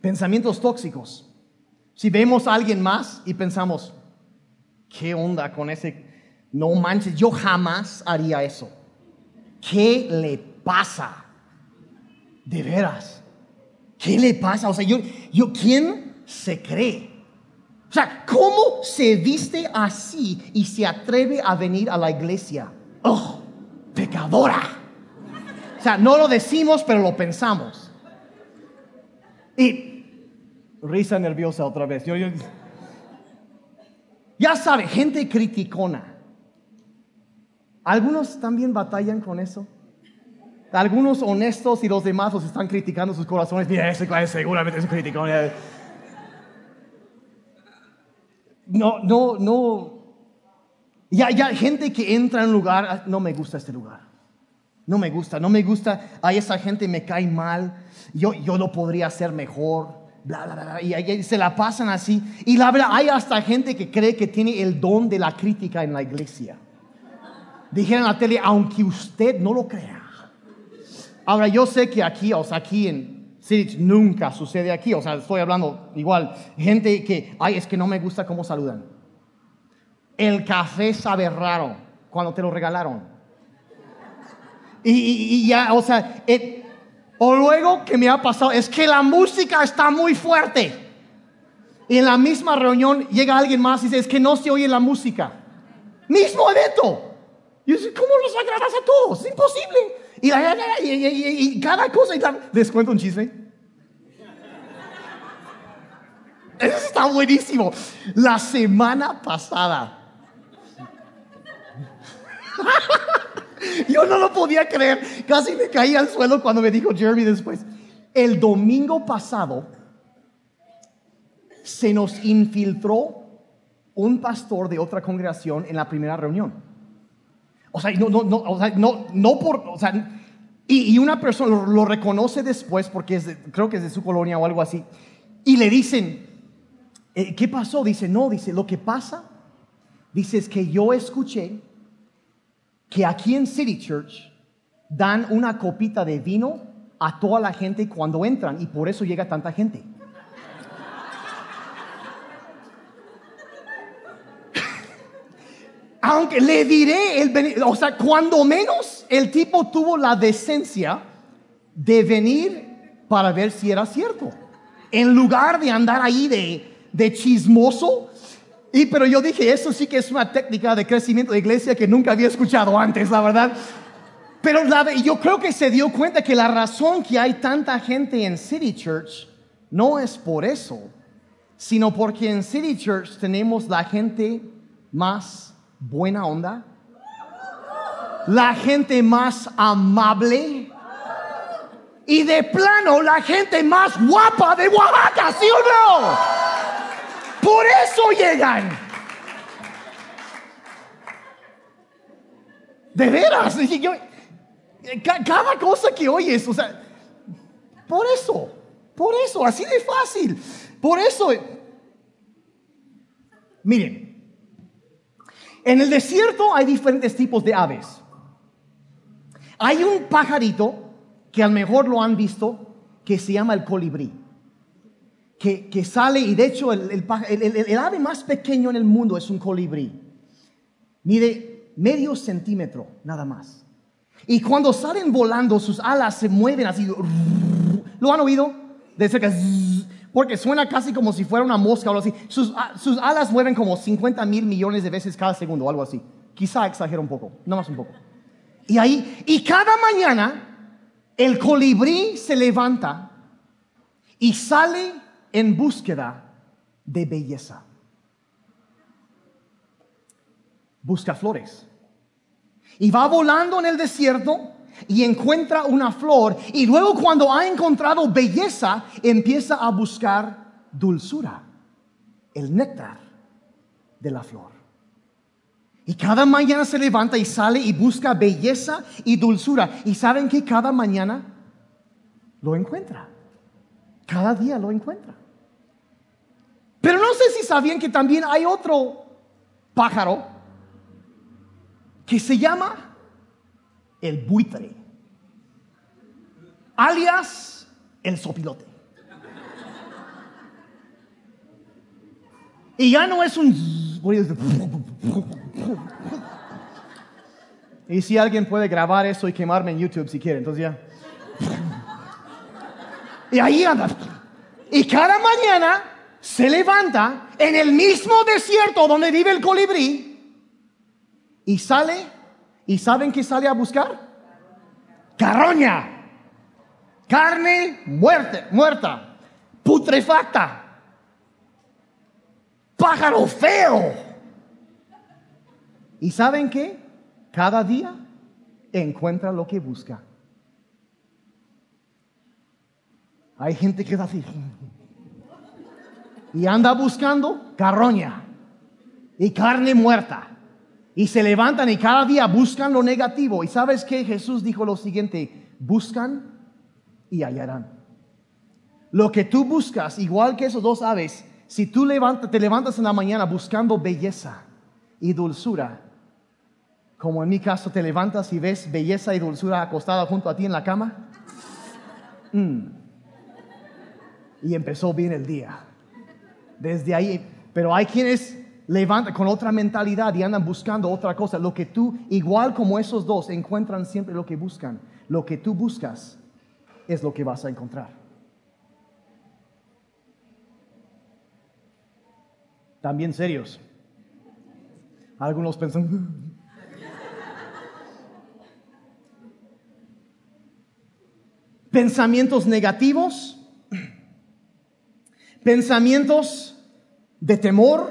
pensamientos tóxicos. Si vemos a alguien más y pensamos, ¿qué onda con ese? No manches, yo jamás haría eso. ¿Qué le pasa? De veras. ¿Qué le pasa? O sea, yo, yo ¿quién se cree? O sea, ¿cómo se viste así y se atreve a venir a la iglesia? ¡Oh, pecadora! No lo decimos, pero lo pensamos. Y risa nerviosa otra vez. ya sabe, gente criticona. Algunos también batallan con eso. Algunos honestos y los demás los están criticando sus corazones. Mira, ese seguramente es un crítico. No, no, no. Ya, ya, gente que entra en un lugar, ah, no me gusta este lugar. No me gusta, no me gusta. A esa gente me cae mal. Yo, yo lo podría hacer mejor. Bla, bla, bla, y, y se la pasan así. Y la verdad, hay hasta gente que cree que tiene el don de la crítica en la iglesia. Dijeron a la tele, aunque usted no lo crea. Ahora, yo sé que aquí, o sea, aquí en City nunca sucede aquí, o sea, estoy hablando igual, gente que, ay, es que no me gusta cómo saludan. El café sabe raro cuando te lo regalaron. Y, ya, o sea, o luego que me ha pasado, es que la música está muy fuerte. Y en la misma reunión llega alguien más y dice, es que no se oye la música. Mismo evento. Y yo ¿cómo los agradas a todos? Es imposible. Y, cada cosa. Y ¿Les cuento un chisme? Eso está buenísimo. La semana pasada. (laughs) (laughs) Yo no lo podía creer. Casi me caí al suelo cuando me dijo Jeremy después. El domingo pasado se nos infiltró un pastor de otra congregación en la primera reunión. O sea, no, no, no, o sea, no, no por, o sea, y, una persona lo, reconoce después porque es creo que es de su colonia o algo así. Y le dicen, eh, ¿qué pasó? Dice, no, dice, lo que pasa, dice, es que yo escuché que aquí en City Church dan una copita de vino a toda la gente cuando entran y por eso llega tanta gente. (coughs) aunque le diré, el, o sea, cuando menos el tipo tuvo la decencia de venir para ver si era cierto. En lugar de andar ahí de, de chismoso. Y pero yo dije, eso sí que es una técnica de crecimiento de iglesia que nunca había escuchado antes, la verdad. Pero la, yo creo que se dio cuenta que la razón que hay tanta gente en City Church no es por eso, sino porque en City Church tenemos la gente más buena onda, la gente más amable y de plano la gente más guapa de Oaxaca, ¿sí o no? Por eso llegan. De veras, cada cosa que oyes, o sea, por eso, por eso, así de fácil. Por eso, miren, en el desierto hay diferentes tipos de aves. Hay un pajarito que a lo mejor lo han visto que se llama el colibrí. Que, sale y de hecho el, el, ave más pequeño en el mundo es un colibrí. Mide medio centímetro nada más. Y cuando salen volando sus alas se mueven así. ¿Lo han oído? De cerca porque suena casi como si fuera una mosca o algo así. Sus, ah, sus alas mueven como 50 mil millones de veces cada segundo algo así. Quizá exagero un poco, no más un poco. Y ahí, y cada mañana el colibrí se levanta y sale en búsqueda de belleza. Busca flores. Y va volando en el desierto y encuentra una flor y luego cuando ha encontrado belleza empieza a buscar dulzura, el néctar de la flor. Y cada mañana se levanta y sale y busca belleza y dulzura. Y saben que cada mañana lo encuentra. Cada día lo encuentra. Pero no sé si sabían que también hay otro pájaro que se llama el buitre, alias el sopilote. Y ya no es un... Y si alguien puede grabar eso y quemarme en YouTube si quiere, entonces ya. Y ahí anda. Y cada mañana se levanta en el mismo desierto donde vive el colibrí y sale ¿Y saben qué sale a buscar? Carroña. Carne muerte, muerta. Putrefacta. Pájaro feo. ¿Y saben qué? Cada día encuentra lo que busca. Hay gente que es así. Y anda buscando carroña y carne muerta. Y se levantan y cada día buscan lo negativo. Y sabes que Jesús dijo lo siguiente, buscan y hallarán. Lo que tú buscas, igual que esos dos aves, si tú te levantas en la mañana buscando belleza y dulzura, como en mi caso te levantas y ves belleza y dulzura acostada junto a ti en la cama, mm. Y empezó bien el día. Desde ahí, pero hay quienes levantan con otra mentalidad y andan buscando otra cosa. Lo que tú, igual como esos dos, encuentran siempre lo que buscan. Lo que tú buscas es lo que vas a encontrar. También serios. Algunos pensan, (laughs) pensamientos negativos, pensamientos de temor,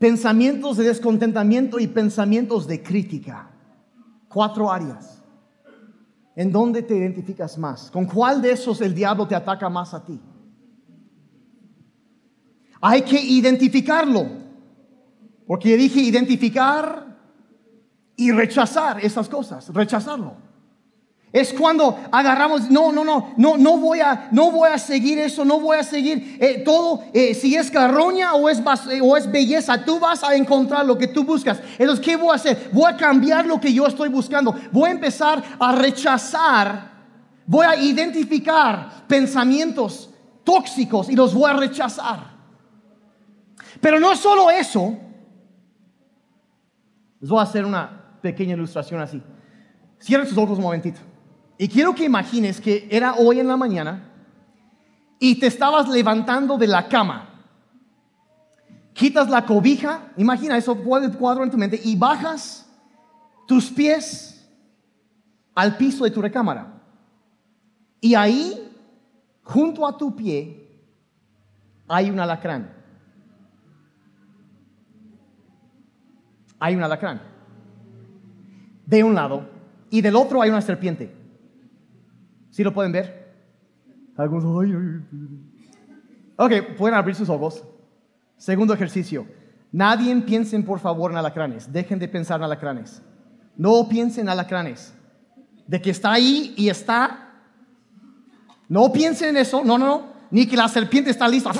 pensamientos de descontentamiento y pensamientos de crítica. Cuatro áreas. ¿En dónde te identificas más? ¿Con cuál de esos el diablo te ataca más a ti? Hay que identificarlo. Porque dije identificar y rechazar esas cosas, rechazarlo. Es cuando agarramos, no, no, no, no, no voy a, no voy a seguir eso, no voy a seguir eh, todo. Eh, si es carroña o es, eh, o es belleza, tú vas a encontrar lo que tú buscas. Entonces, ¿qué voy a hacer? Voy a cambiar lo que yo estoy buscando. Voy a empezar a rechazar, voy a identificar pensamientos tóxicos y los voy a rechazar. Pero no solo eso. Les voy a hacer una pequeña ilustración así. Cierren sus ojos un momentito. Y quiero que imagines que era hoy en la mañana y te estabas levantando de la cama. Quitas la cobija, imagina eso, cuadro en tu mente, y bajas tus pies al piso de tu recámara. Y ahí, junto a tu pie, hay un alacrán. Hay un alacrán. De un lado. Y del otro hay una serpiente. ¿Sí lo pueden ver? Algunos, Ok, pueden abrir sus ojos. Segundo ejercicio. Nadie piensen por favor en alacranes. Dejen de pensar en alacranes. No piensen en alacranes. De que está ahí y está. No piensen en eso. No, no, no. Ni que la serpiente está lista.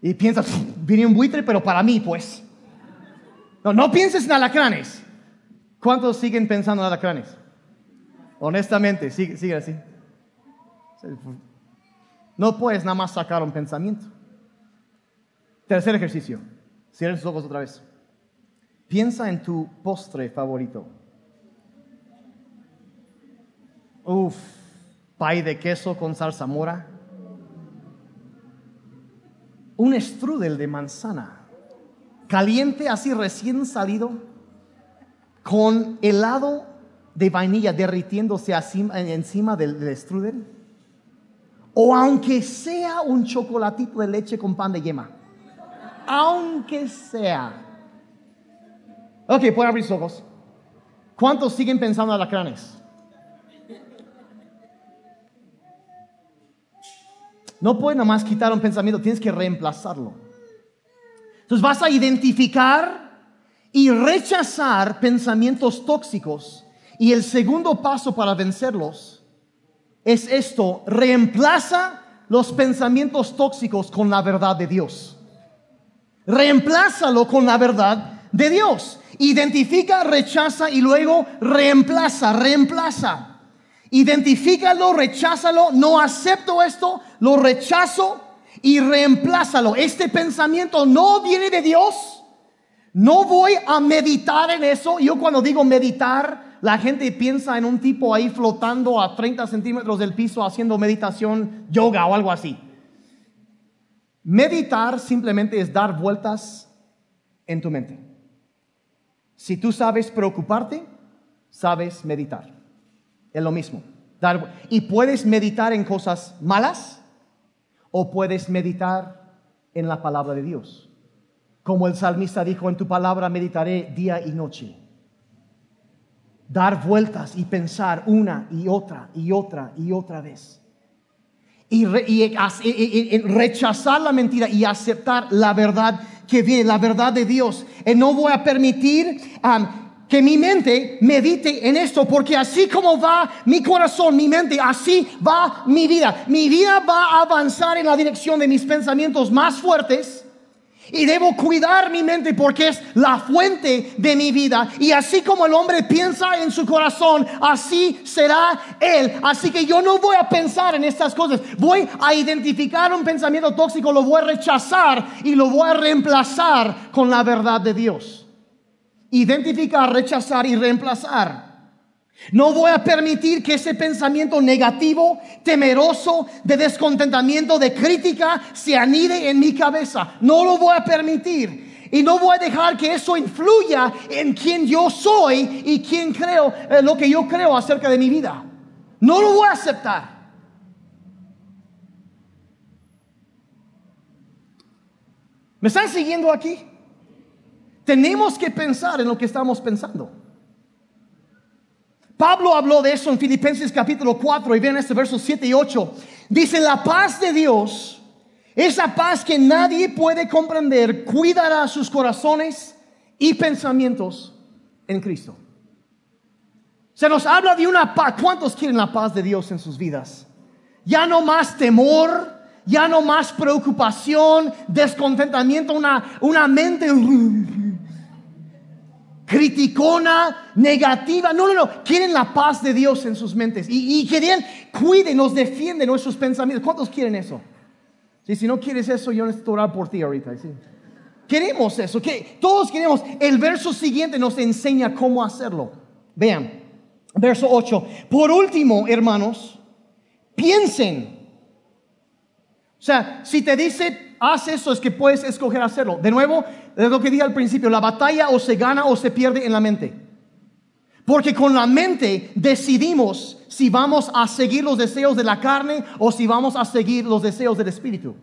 y piensas, viene un buitre, pero para mí, pues. No, no pienses en alacranes. ¿Cuántos siguen pensando en alacranes? Honestamente, sigue, sigue así. No puedes nada más sacar un pensamiento. Tercer ejercicio. Cierra sus ojos otra vez. Piensa en tu postre favorito. Uf, pay de queso con salsa mora. Un strudel de manzana. Caliente así recién salido. Con helado de vainilla derritiéndose encima del, strudel? O aunque sea un chocolatito de leche con pan de yema. Aunque sea. Ok, pueden abrir sus ojos. ¿Cuántos siguen pensando en alacranes? No puedes nada más quitar un pensamiento, tienes que reemplazarlo. Entonces vas a identificar y rechazar pensamientos tóxicos y el segundo paso para vencerlos es esto, reemplaza los pensamientos tóxicos con la verdad de Dios. Reemplázalo con la verdad de Dios. Identifica, rechaza y luego reemplaza, reemplaza. Identifícalo, recházalo, no acepto esto, lo rechazo y reemplázalo. Este pensamiento no viene de Dios. No voy a meditar en eso. Yo cuando digo meditar, la gente piensa en un tipo ahí flotando a 30 centímetros del piso haciendo meditación, yoga o algo así. Meditar simplemente es dar vueltas en tu mente. Si tú sabes preocuparte, sabes meditar. Es lo mismo. y puedes meditar en cosas malas o puedes meditar en la palabra de Dios. Como el salmista dijo, en tu palabra meditaré día y noche dar vueltas y pensar una y otra y otra y otra vez. Y, rechazar la mentira y aceptar la verdad que viene, la verdad de Dios. Y no voy a permitir que mi mente medite en esto, porque así como va mi corazón, mi mente, así va mi vida. Mi vida va a avanzar en la dirección de mis pensamientos más fuertes y debo cuidar mi mente porque es la fuente de mi vida. Y así como el hombre piensa en su corazón, así será él. Así que yo no voy a pensar en estas cosas. Voy a identificar un pensamiento tóxico, lo voy a rechazar y lo voy a reemplazar con la verdad de Dios. Identificar, rechazar y reemplazar. No voy a permitir que ese pensamiento negativo, temeroso, de descontentamiento, de crítica, se anide en mi cabeza. No lo voy a permitir. Y no voy a dejar que eso influya en quien yo soy y quien creo, eh, lo que yo creo acerca de mi vida. No lo voy a aceptar. ¿Me están siguiendo aquí? Tenemos que pensar en lo que estamos pensando. Pablo habló de eso en Filipenses capítulo 4 y ven este verso 7 y 8. Dice, la paz de Dios, esa paz que nadie puede comprender, cuidará sus corazones y pensamientos en Cristo. Se nos habla de una paz. ¿Cuántos quieren la paz de Dios en sus vidas? Ya no más temor, ya no más preocupación, descontentamiento, una, una mente criticona, negativa. No, no, no. Quieren la paz de Dios en sus mentes. Y, y quieren, cuide, nos defiende nuestros pensamientos. ¿Cuántos quieren eso? si no quieres eso, yo necesito orar por ti ahorita. Queremos eso. Que todos queremos. El verso siguiente nos enseña cómo hacerlo. Vean, verso 8. Por último, hermanos, piensen. O sea, si te dice haz eso, es que puedes escoger hacerlo. De nuevo, lo que dije al principio, la batalla o se gana o se pierde en la mente. Porque con la mente decidimos si vamos a seguir los deseos de la carne o si vamos a seguir los deseos del espíritu.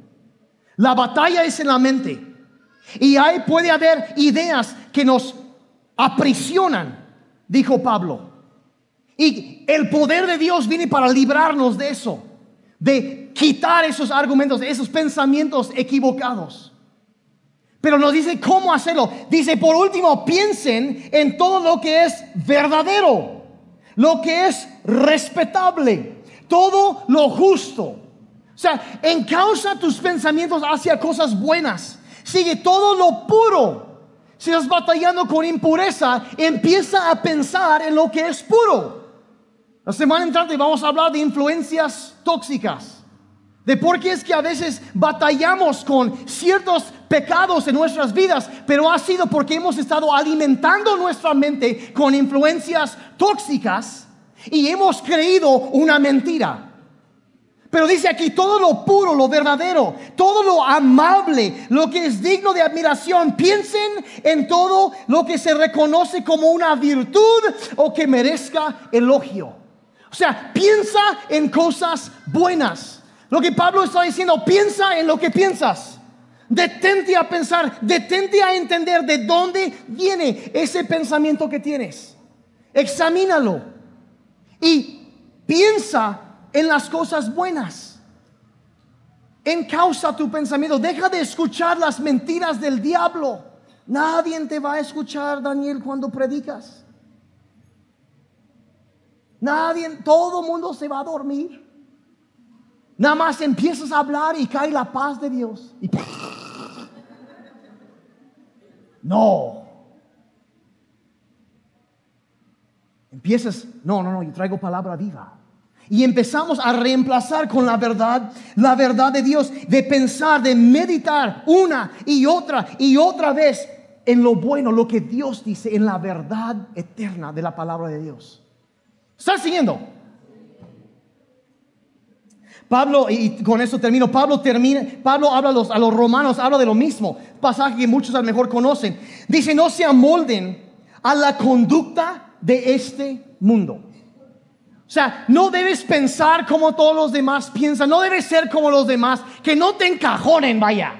La batalla es en la mente. Y ahí puede haber ideas que nos aprisionan, dijo Pablo. Y el poder de Dios viene para librarnos de eso de quitar esos argumentos, esos pensamientos equivocados. Pero nos dice cómo hacerlo. Dice, por último, piensen en todo lo que es verdadero, lo que es respetable, todo lo justo. O sea, encausa tus pensamientos hacia cosas buenas. Sigue todo lo puro. Si estás batallando con impureza, empieza a pensar en lo que es puro. La semana entrante vamos a hablar de influencias tóxicas. De por qué es que a veces batallamos con ciertos pecados en nuestras vidas, pero ha sido porque hemos estado alimentando nuestra mente con influencias tóxicas y hemos creído una mentira. Pero dice aquí todo lo puro, lo verdadero, todo lo amable, lo que es digno de admiración. Piensen en todo lo que se reconoce como una virtud o que merezca elogio. O sea, piensa en cosas buenas. Lo que Pablo está diciendo, piensa en lo que piensas. Detente a pensar, detente a entender de dónde viene ese pensamiento que tienes. Examínalo y piensa en las cosas buenas. Encausa tu pensamiento. Deja de escuchar las mentiras del diablo. Nadie te va a escuchar, Daniel, cuando predicas. Nadie, todo mundo se va a dormir. Nada más empiezas a hablar y cae la paz de Dios. (laughs) no. Empiezas, no, no, no, yo traigo palabra viva. Y empezamos a reemplazar con la verdad, la verdad de Dios, de pensar, de meditar una y otra y otra vez en lo bueno, lo que Dios dice, en la verdad eterna de la palabra de Dios. ¿Estás siguiendo? Pablo, y con eso termino, Pablo termina, Pablo habla a los, romanos, habla de lo mismo, pasaje que muchos a lo mejor conocen. Dice, no se amolden a la conducta de este mundo. O sea, no debes pensar como todos los demás piensan, no debes ser como los demás, que no te encajonen, vaya.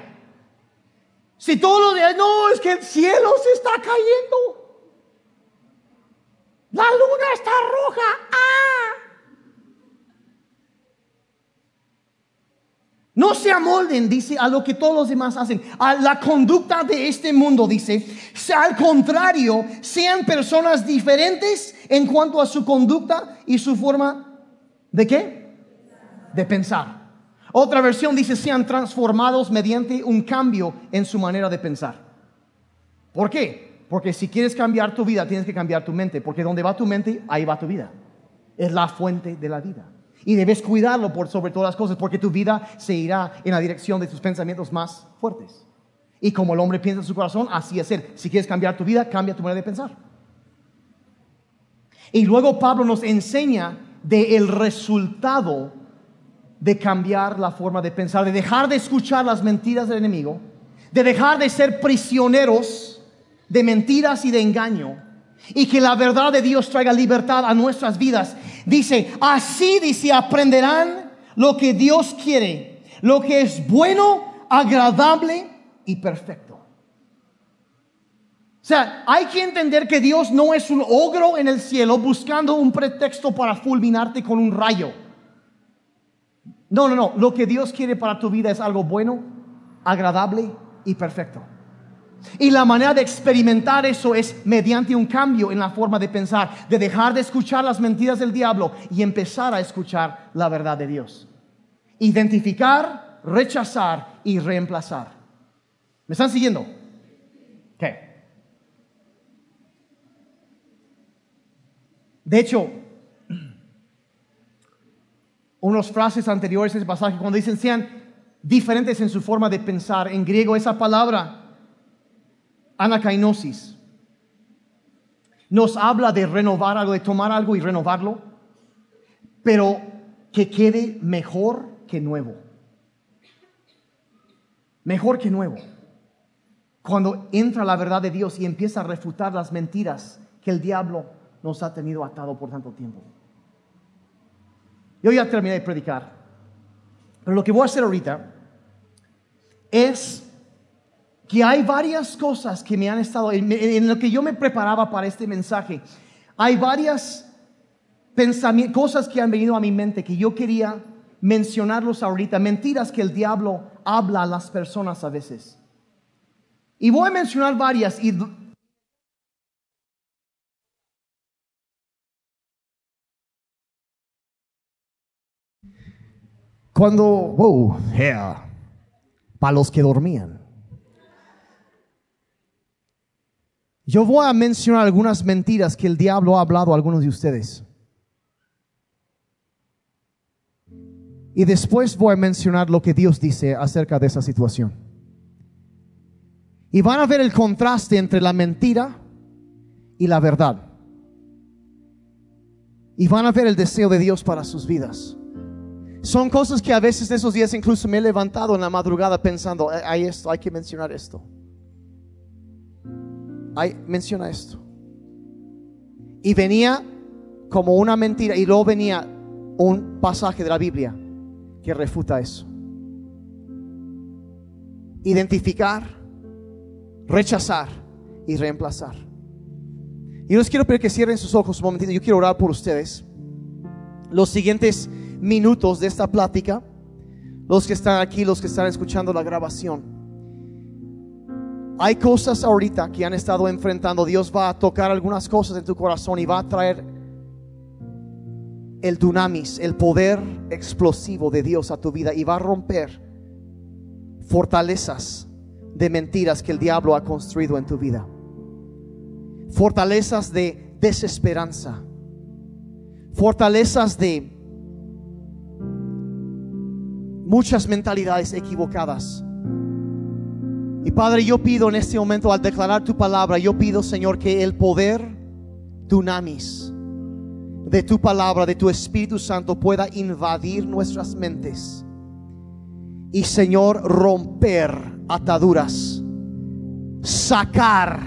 Si todos los días, no, es que el cielo se está cayendo. La luna está roja. ¡Ah! No se amolden, dice, a lo que todos los demás hacen, a la conducta de este mundo, dice. Al contrario, sean personas diferentes en cuanto a su conducta y su forma de qué? De pensar. Otra versión dice, sean transformados mediante un cambio en su manera de pensar. ¿Por qué? Porque si quieres cambiar tu vida, tienes que cambiar tu mente, porque donde va tu mente, ahí va tu vida. Es la fuente de la vida. Y debes cuidarlo por sobre todas las cosas, porque tu vida se irá en la dirección de tus pensamientos más fuertes. Y como el hombre piensa en su corazón, así es él. Si quieres cambiar tu vida, cambia tu manera de pensar. Y luego Pablo nos enseña del resultado de cambiar la forma de pensar, de dejar de escuchar las mentiras del enemigo, de dejar de ser prisioneros de mentiras y de engaño, y que la verdad de Dios traiga libertad a nuestras vidas. Dice, así dice, aprenderán lo que Dios quiere, lo que es bueno, agradable y perfecto. O sea, hay que entender que Dios no es un ogro en el cielo buscando un pretexto para fulminarte con un rayo. No, no, no. Lo que Dios quiere para tu vida es algo bueno, agradable y perfecto. Y la manera de experimentar eso es mediante un cambio en la forma de pensar, de dejar de escuchar las mentiras del diablo y empezar a escuchar la verdad de Dios. Identificar, rechazar y reemplazar. ¿Me están siguiendo? ¿Qué? De hecho, (clears throat) unas frases anteriores a ese pasaje, cuando dicen sean diferentes en su forma de pensar, en griego esa palabra, anakainosis, nos habla de renovar algo, de tomar algo y renovarlo, pero que quede mejor que nuevo. Mejor que nuevo. Cuando entra la verdad de Dios y empieza a refutar las mentiras que el diablo nos ha tenido atado por tanto tiempo. Yo ya terminé de predicar, pero lo que voy a hacer ahorita es que hay varias cosas que me han estado, en, lo que yo me preparaba para este mensaje, hay varias cosas que han venido a mi mente que yo quería mencionarlos ahorita, mentiras que el diablo habla a las personas a veces. Y voy a mencionar varias Cuando, wow, yeah, para los que dormían. Yo voy a mencionar algunas mentiras que el diablo ha hablado a algunos de ustedes. Y después voy a mencionar lo que Dios dice acerca de esa situación. Y van a ver el contraste entre la mentira y la verdad. Y van a ver el deseo de Dios para sus vidas. Son cosas que a veces de esos días incluso me he levantado en la madrugada pensando, hay esto, hay que mencionar esto. Hay, menciona esto. Y venía como una mentira y luego venía un pasaje de la Biblia que refuta eso. Identificar, rechazar y reemplazar. Y les quiero pedir que cierren sus ojos un momentito. Yo quiero orar por ustedes. Los siguientes minutos de esta plática, los que están aquí, los que están escuchando la grabación. Hay cosas ahorita que han estado enfrentando. Dios va a tocar algunas cosas en tu corazón y va a traer el dunamis, el poder explosivo de Dios a tu vida y va a romper fortalezas de mentiras que el diablo ha construido en tu vida. Fortalezas de desesperanza. Fortalezas de muchas mentalidades equivocadas. Y Padre, yo pido en este momento al declarar tu palabra, yo pido Señor que el poder dunamis de tu palabra, de tu Espíritu Santo pueda invadir nuestras mentes. Y Señor, romper ataduras, sacar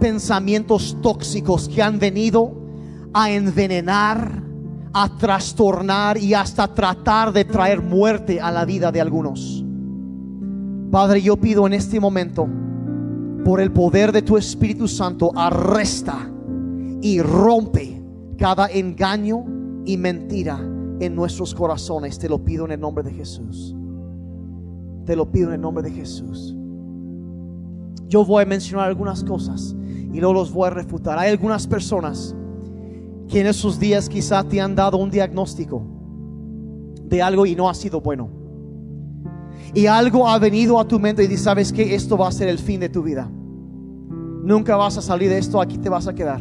pensamientos tóxicos que han venido a envenenar a trastornar y hasta tratar de traer muerte a la vida de algunos. Padre, yo pido en este momento, por el poder de tu Espíritu Santo, arresta y rompe cada engaño y mentira en nuestros corazones. Te lo pido en el nombre de Jesús. Te lo pido en el nombre de Jesús. Yo voy a mencionar algunas cosas y luego los voy a refutar. Hay algunas personas que en esos días quizá te han dado un diagnóstico de algo y no ha sido bueno. Y algo ha venido a tu mente y dices, ¿sabes que Esto va a ser el fin de tu vida. Nunca vas a salir de esto, aquí te vas a quedar.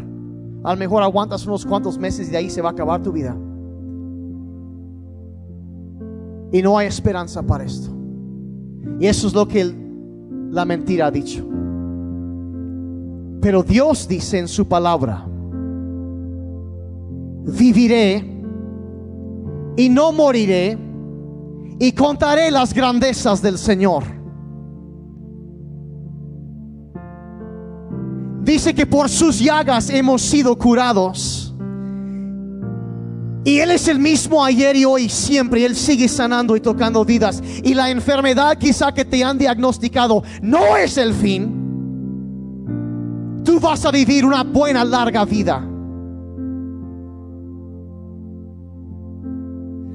A lo mejor aguantas unos cuantos meses y de ahí se va a acabar tu vida. Y no hay esperanza para esto. Y eso es lo que la mentira ha dicho. Pero Dios dice en su palabra, viviré y no moriré y contaré las grandezas del Señor. Dice que por sus llagas hemos sido curados. Y Él es el mismo ayer y hoy siempre. Él sigue sanando y tocando vidas. Y la enfermedad quizá que te han diagnosticado no es el fin. Tú vas a vivir una buena, larga vida.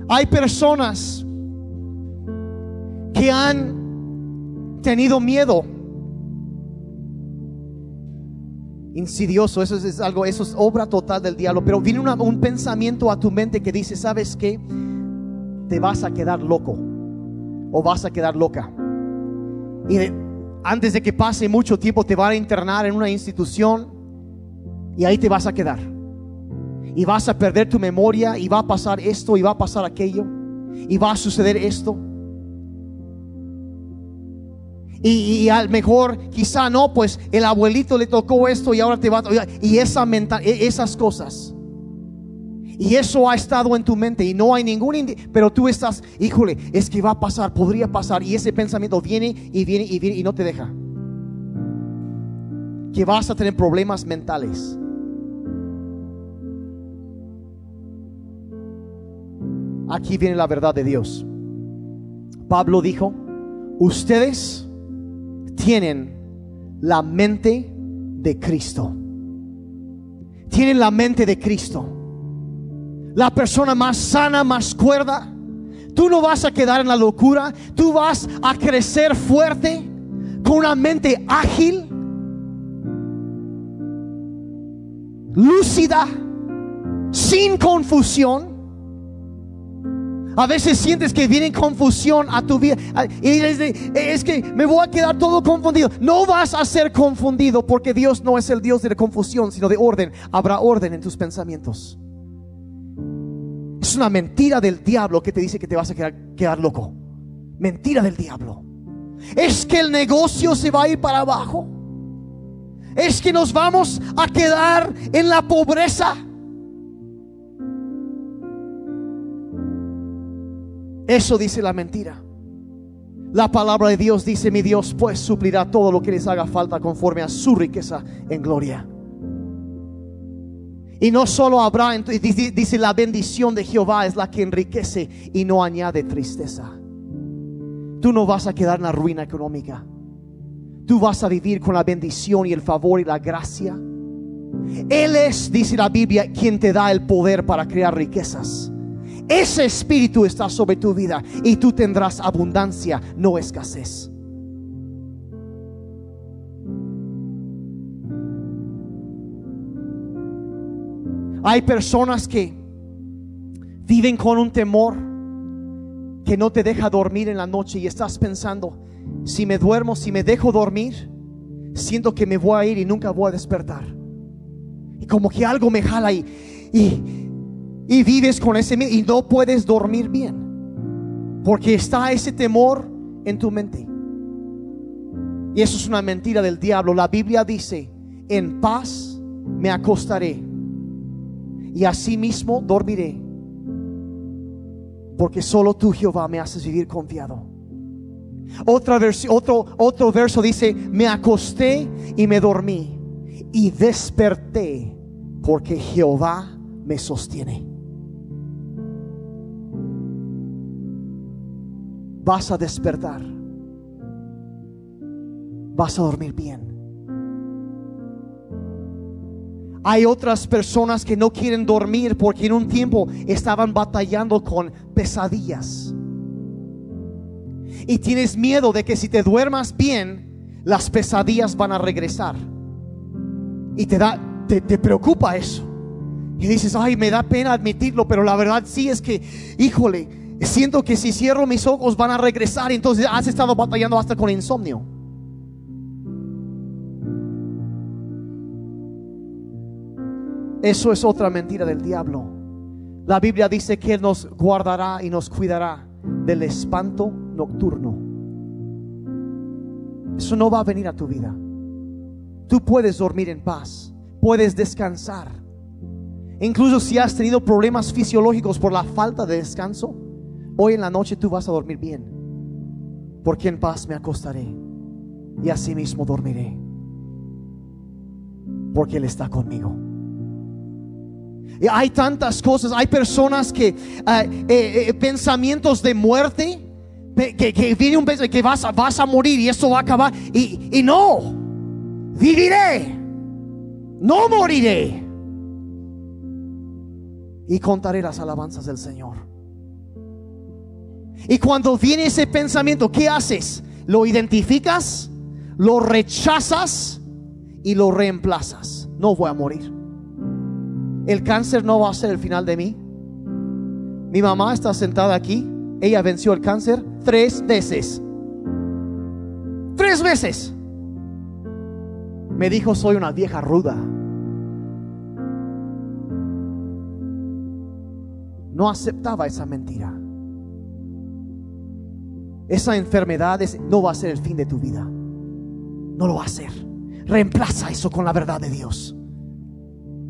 Hay personas que han tenido miedo. Insidioso, eso es, algo, eso es obra total del diablo. Pero viene un pensamiento a tu mente que dice, ¿sabes qué? Te vas a quedar loco o vas a quedar loca. Y antes de que pase mucho tiempo te van a internar en una institución y ahí te vas a quedar y vas a perder tu memoria y va a pasar esto y va a pasar aquello y va a suceder esto. Y, al mejor quizá no, pues el abuelito le tocó esto y ahora te va a... Y esa mental, e, esas cosas. Y eso ha estado en tu mente y no hay ningún... Pero tú estás, híjole, es que va a pasar, podría pasar. Y ese pensamiento viene y viene y viene y no te deja. Que vas a tener problemas mentales. Aquí viene la verdad de Dios. Pablo dijo, ustedes tienen la mente de Cristo. Tienen la mente de Cristo. La persona más sana, más cuerda. Tú no vas a quedar en la locura. Tú vas a crecer fuerte con una mente ágil, lúcida, sin confusión a veces sientes que viene confusión a tu vida y es que me voy a quedar todo confundido. No vas a ser confundido porque Dios no es el Dios de la confusión, sino de orden. Habrá orden en tus pensamientos. Es una mentira del diablo que te dice que te vas a quedar, quedar loco. Mentira del diablo. Es que el negocio se va a ir para abajo. Es que nos vamos a quedar en la pobreza. Eso dice la mentira. La palabra de Dios dice, mi Dios pues suplirá todo lo que les haga falta conforme a su riqueza en gloria. Y no solo habrá, dice la bendición de Jehová es la que enriquece y no añade tristeza. Tú no vas a quedar en la ruina económica. Tú vas a vivir con la bendición y el favor y la gracia. Él es, dice la Biblia, quien te da el poder para crear riquezas. Ese espíritu está sobre tu vida y tú tendrás abundancia, no escasez. Hay personas que viven con un temor que no te deja dormir en la noche y estás pensando, si me duermo, si me dejo dormir, siento que me voy a ir y nunca voy a despertar. Y como que algo me jala ahí y y vives con ese miedo y no puedes dormir bien. Porque está ese temor en tu mente. Y eso es una mentira del diablo. La Biblia dice, en paz me acostaré y asimismo dormiré. Porque solo tú, Jehová, me haces vivir confiado. Otra otro, otro verso dice, me acosté y me dormí y desperté porque Jehová me sostiene. Vas a despertar. Vas a dormir bien. Hay otras personas que no quieren dormir porque en un tiempo estaban batallando con pesadillas. Y tienes miedo de que si te duermas bien, las pesadillas van a regresar. Y te da, te, te preocupa eso. Y dices, ay, me da pena admitirlo, pero la verdad sí es que, híjole, siento que si cierro mis ojos van a regresar. Entonces has estado batallando hasta con insomnio. Eso es otra mentira del diablo. La Biblia dice que Él nos guardará y nos cuidará del espanto nocturno. Eso no va a venir a tu vida. Tú puedes dormir en paz, puedes descansar. Incluso si has tenido problemas fisiológicos por la falta de descanso, hoy en la noche tú vas a dormir bien. Porque en paz me acostaré y asimismo dormiré. Porque Él está conmigo. Y hay tantas cosas, hay personas que eh, eh, eh, pensamientos de muerte, que, viene un pensamiento que vas, a morir y esto va a acabar. Y no, viviré, no moriré. Y contaré las alabanzas del Señor. Y cuando viene ese pensamiento, ¿qué haces? Lo identificas, lo rechazas y lo reemplazas. No voy a morir. El cáncer no va a ser el final de mí. Mi mamá está sentada aquí. Ella venció el cáncer tres veces. Tres veces. Me dijo, soy una vieja ruda. No aceptaba esa mentira. Esa enfermedad no va a ser el fin de tu vida. No lo va a ser. Reemplaza eso con la verdad de Dios.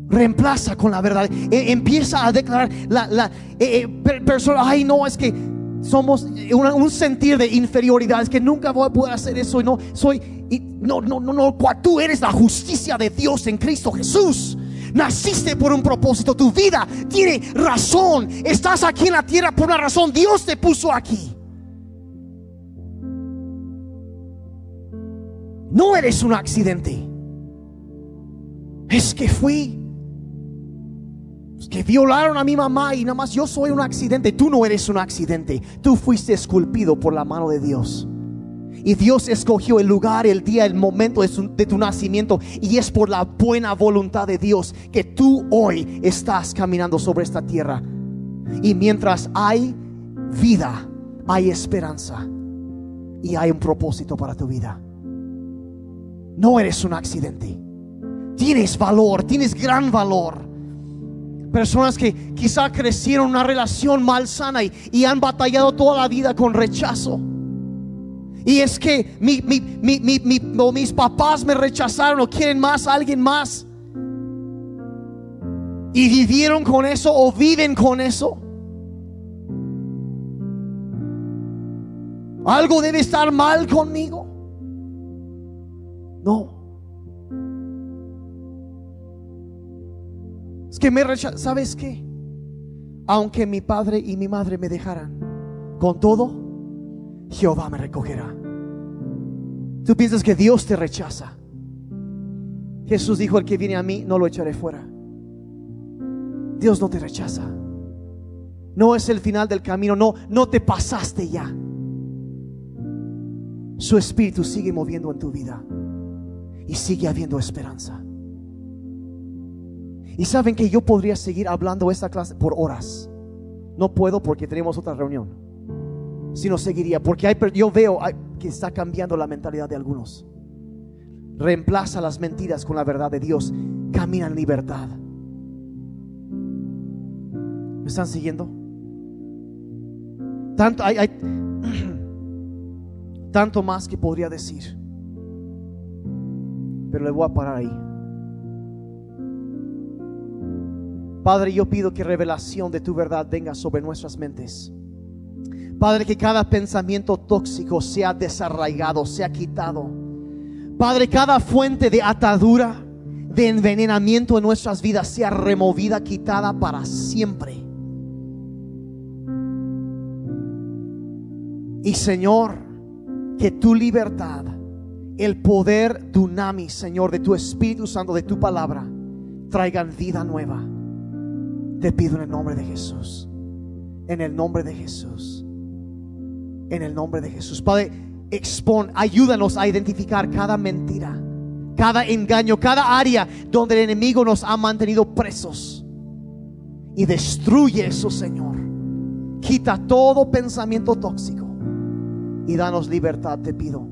Reemplaza con la verdad. E, empieza a declarar la, la e, e, persona, ay no, es que somos un sentir de inferioridad, es que nunca voy a poder hacer eso y no soy y no no no no, tú eres la justicia de Dios en Cristo Jesús. Naciste por un propósito, tu vida tiene razón. Estás aquí en la tierra por una razón. Dios te puso aquí. No eres un accidente. Es que fui que violaron a mi mamá y nada más yo soy un accidente. Tú no eres un accidente. Tú fuiste esculpido por la mano de Dios. Y Dios escogió el lugar, el día, el momento de, tu nacimiento. Y es por la buena voluntad de Dios que tú hoy estás caminando sobre esta tierra. Y mientras hay vida, hay esperanza. Y hay un propósito para tu vida. No eres un accidente. Tienes valor, tienes gran valor. Personas que quizá crecieron una relación malsana y, y han batallado toda la vida con rechazo. Y es que mi, mis papás me rechazaron o quieren más a alguien más. Y vivieron con eso o viven con eso. Algo debe estar mal conmigo. No. Es que me rechazan. ¿Sabes qué? Aunque mi padre y mi madre me dejaran, con todo, Jehová me recogerá. Tú piensas que Dios te rechaza. Jesús dijo, el que viene a mí, no lo echaré fuera. Dios no te rechaza. No es el final del camino, no, no te pasaste ya. Su espíritu sigue moviendo en tu vida y sigue habiendo esperanza. Y saben que yo podría seguir hablando esta clase por horas. No puedo porque tenemos otra reunión. Si no seguiría, porque hay, yo veo que está cambiando la mentalidad de algunos. Reemplaza las mentiras con la verdad de Dios. Camina en libertad. ¿Me están siguiendo? Tanto, hay, (clears throat) tanto más que podría decir. Pero le voy a parar ahí. Padre, yo pido que revelación de tu verdad venga sobre nuestras mentes. Padre, que cada pensamiento tóxico sea desarraigado, sea quitado. Padre, cada fuente de atadura, de envenenamiento en nuestras vidas sea removida, quitada para siempre. Y Señor, que tu libertad, el poder dunamis, Señor, de tu Espíritu Santo, de tu palabra, traigan vida nueva. Te pido en el nombre de Jesús. En el nombre de Jesús. En el nombre de Jesús. Padre, expon, ayúdanos a identificar cada mentira, cada engaño, cada área donde el enemigo nos ha mantenido presos. Y destruye eso, Señor. Quita todo pensamiento tóxico y danos libertad, te pido,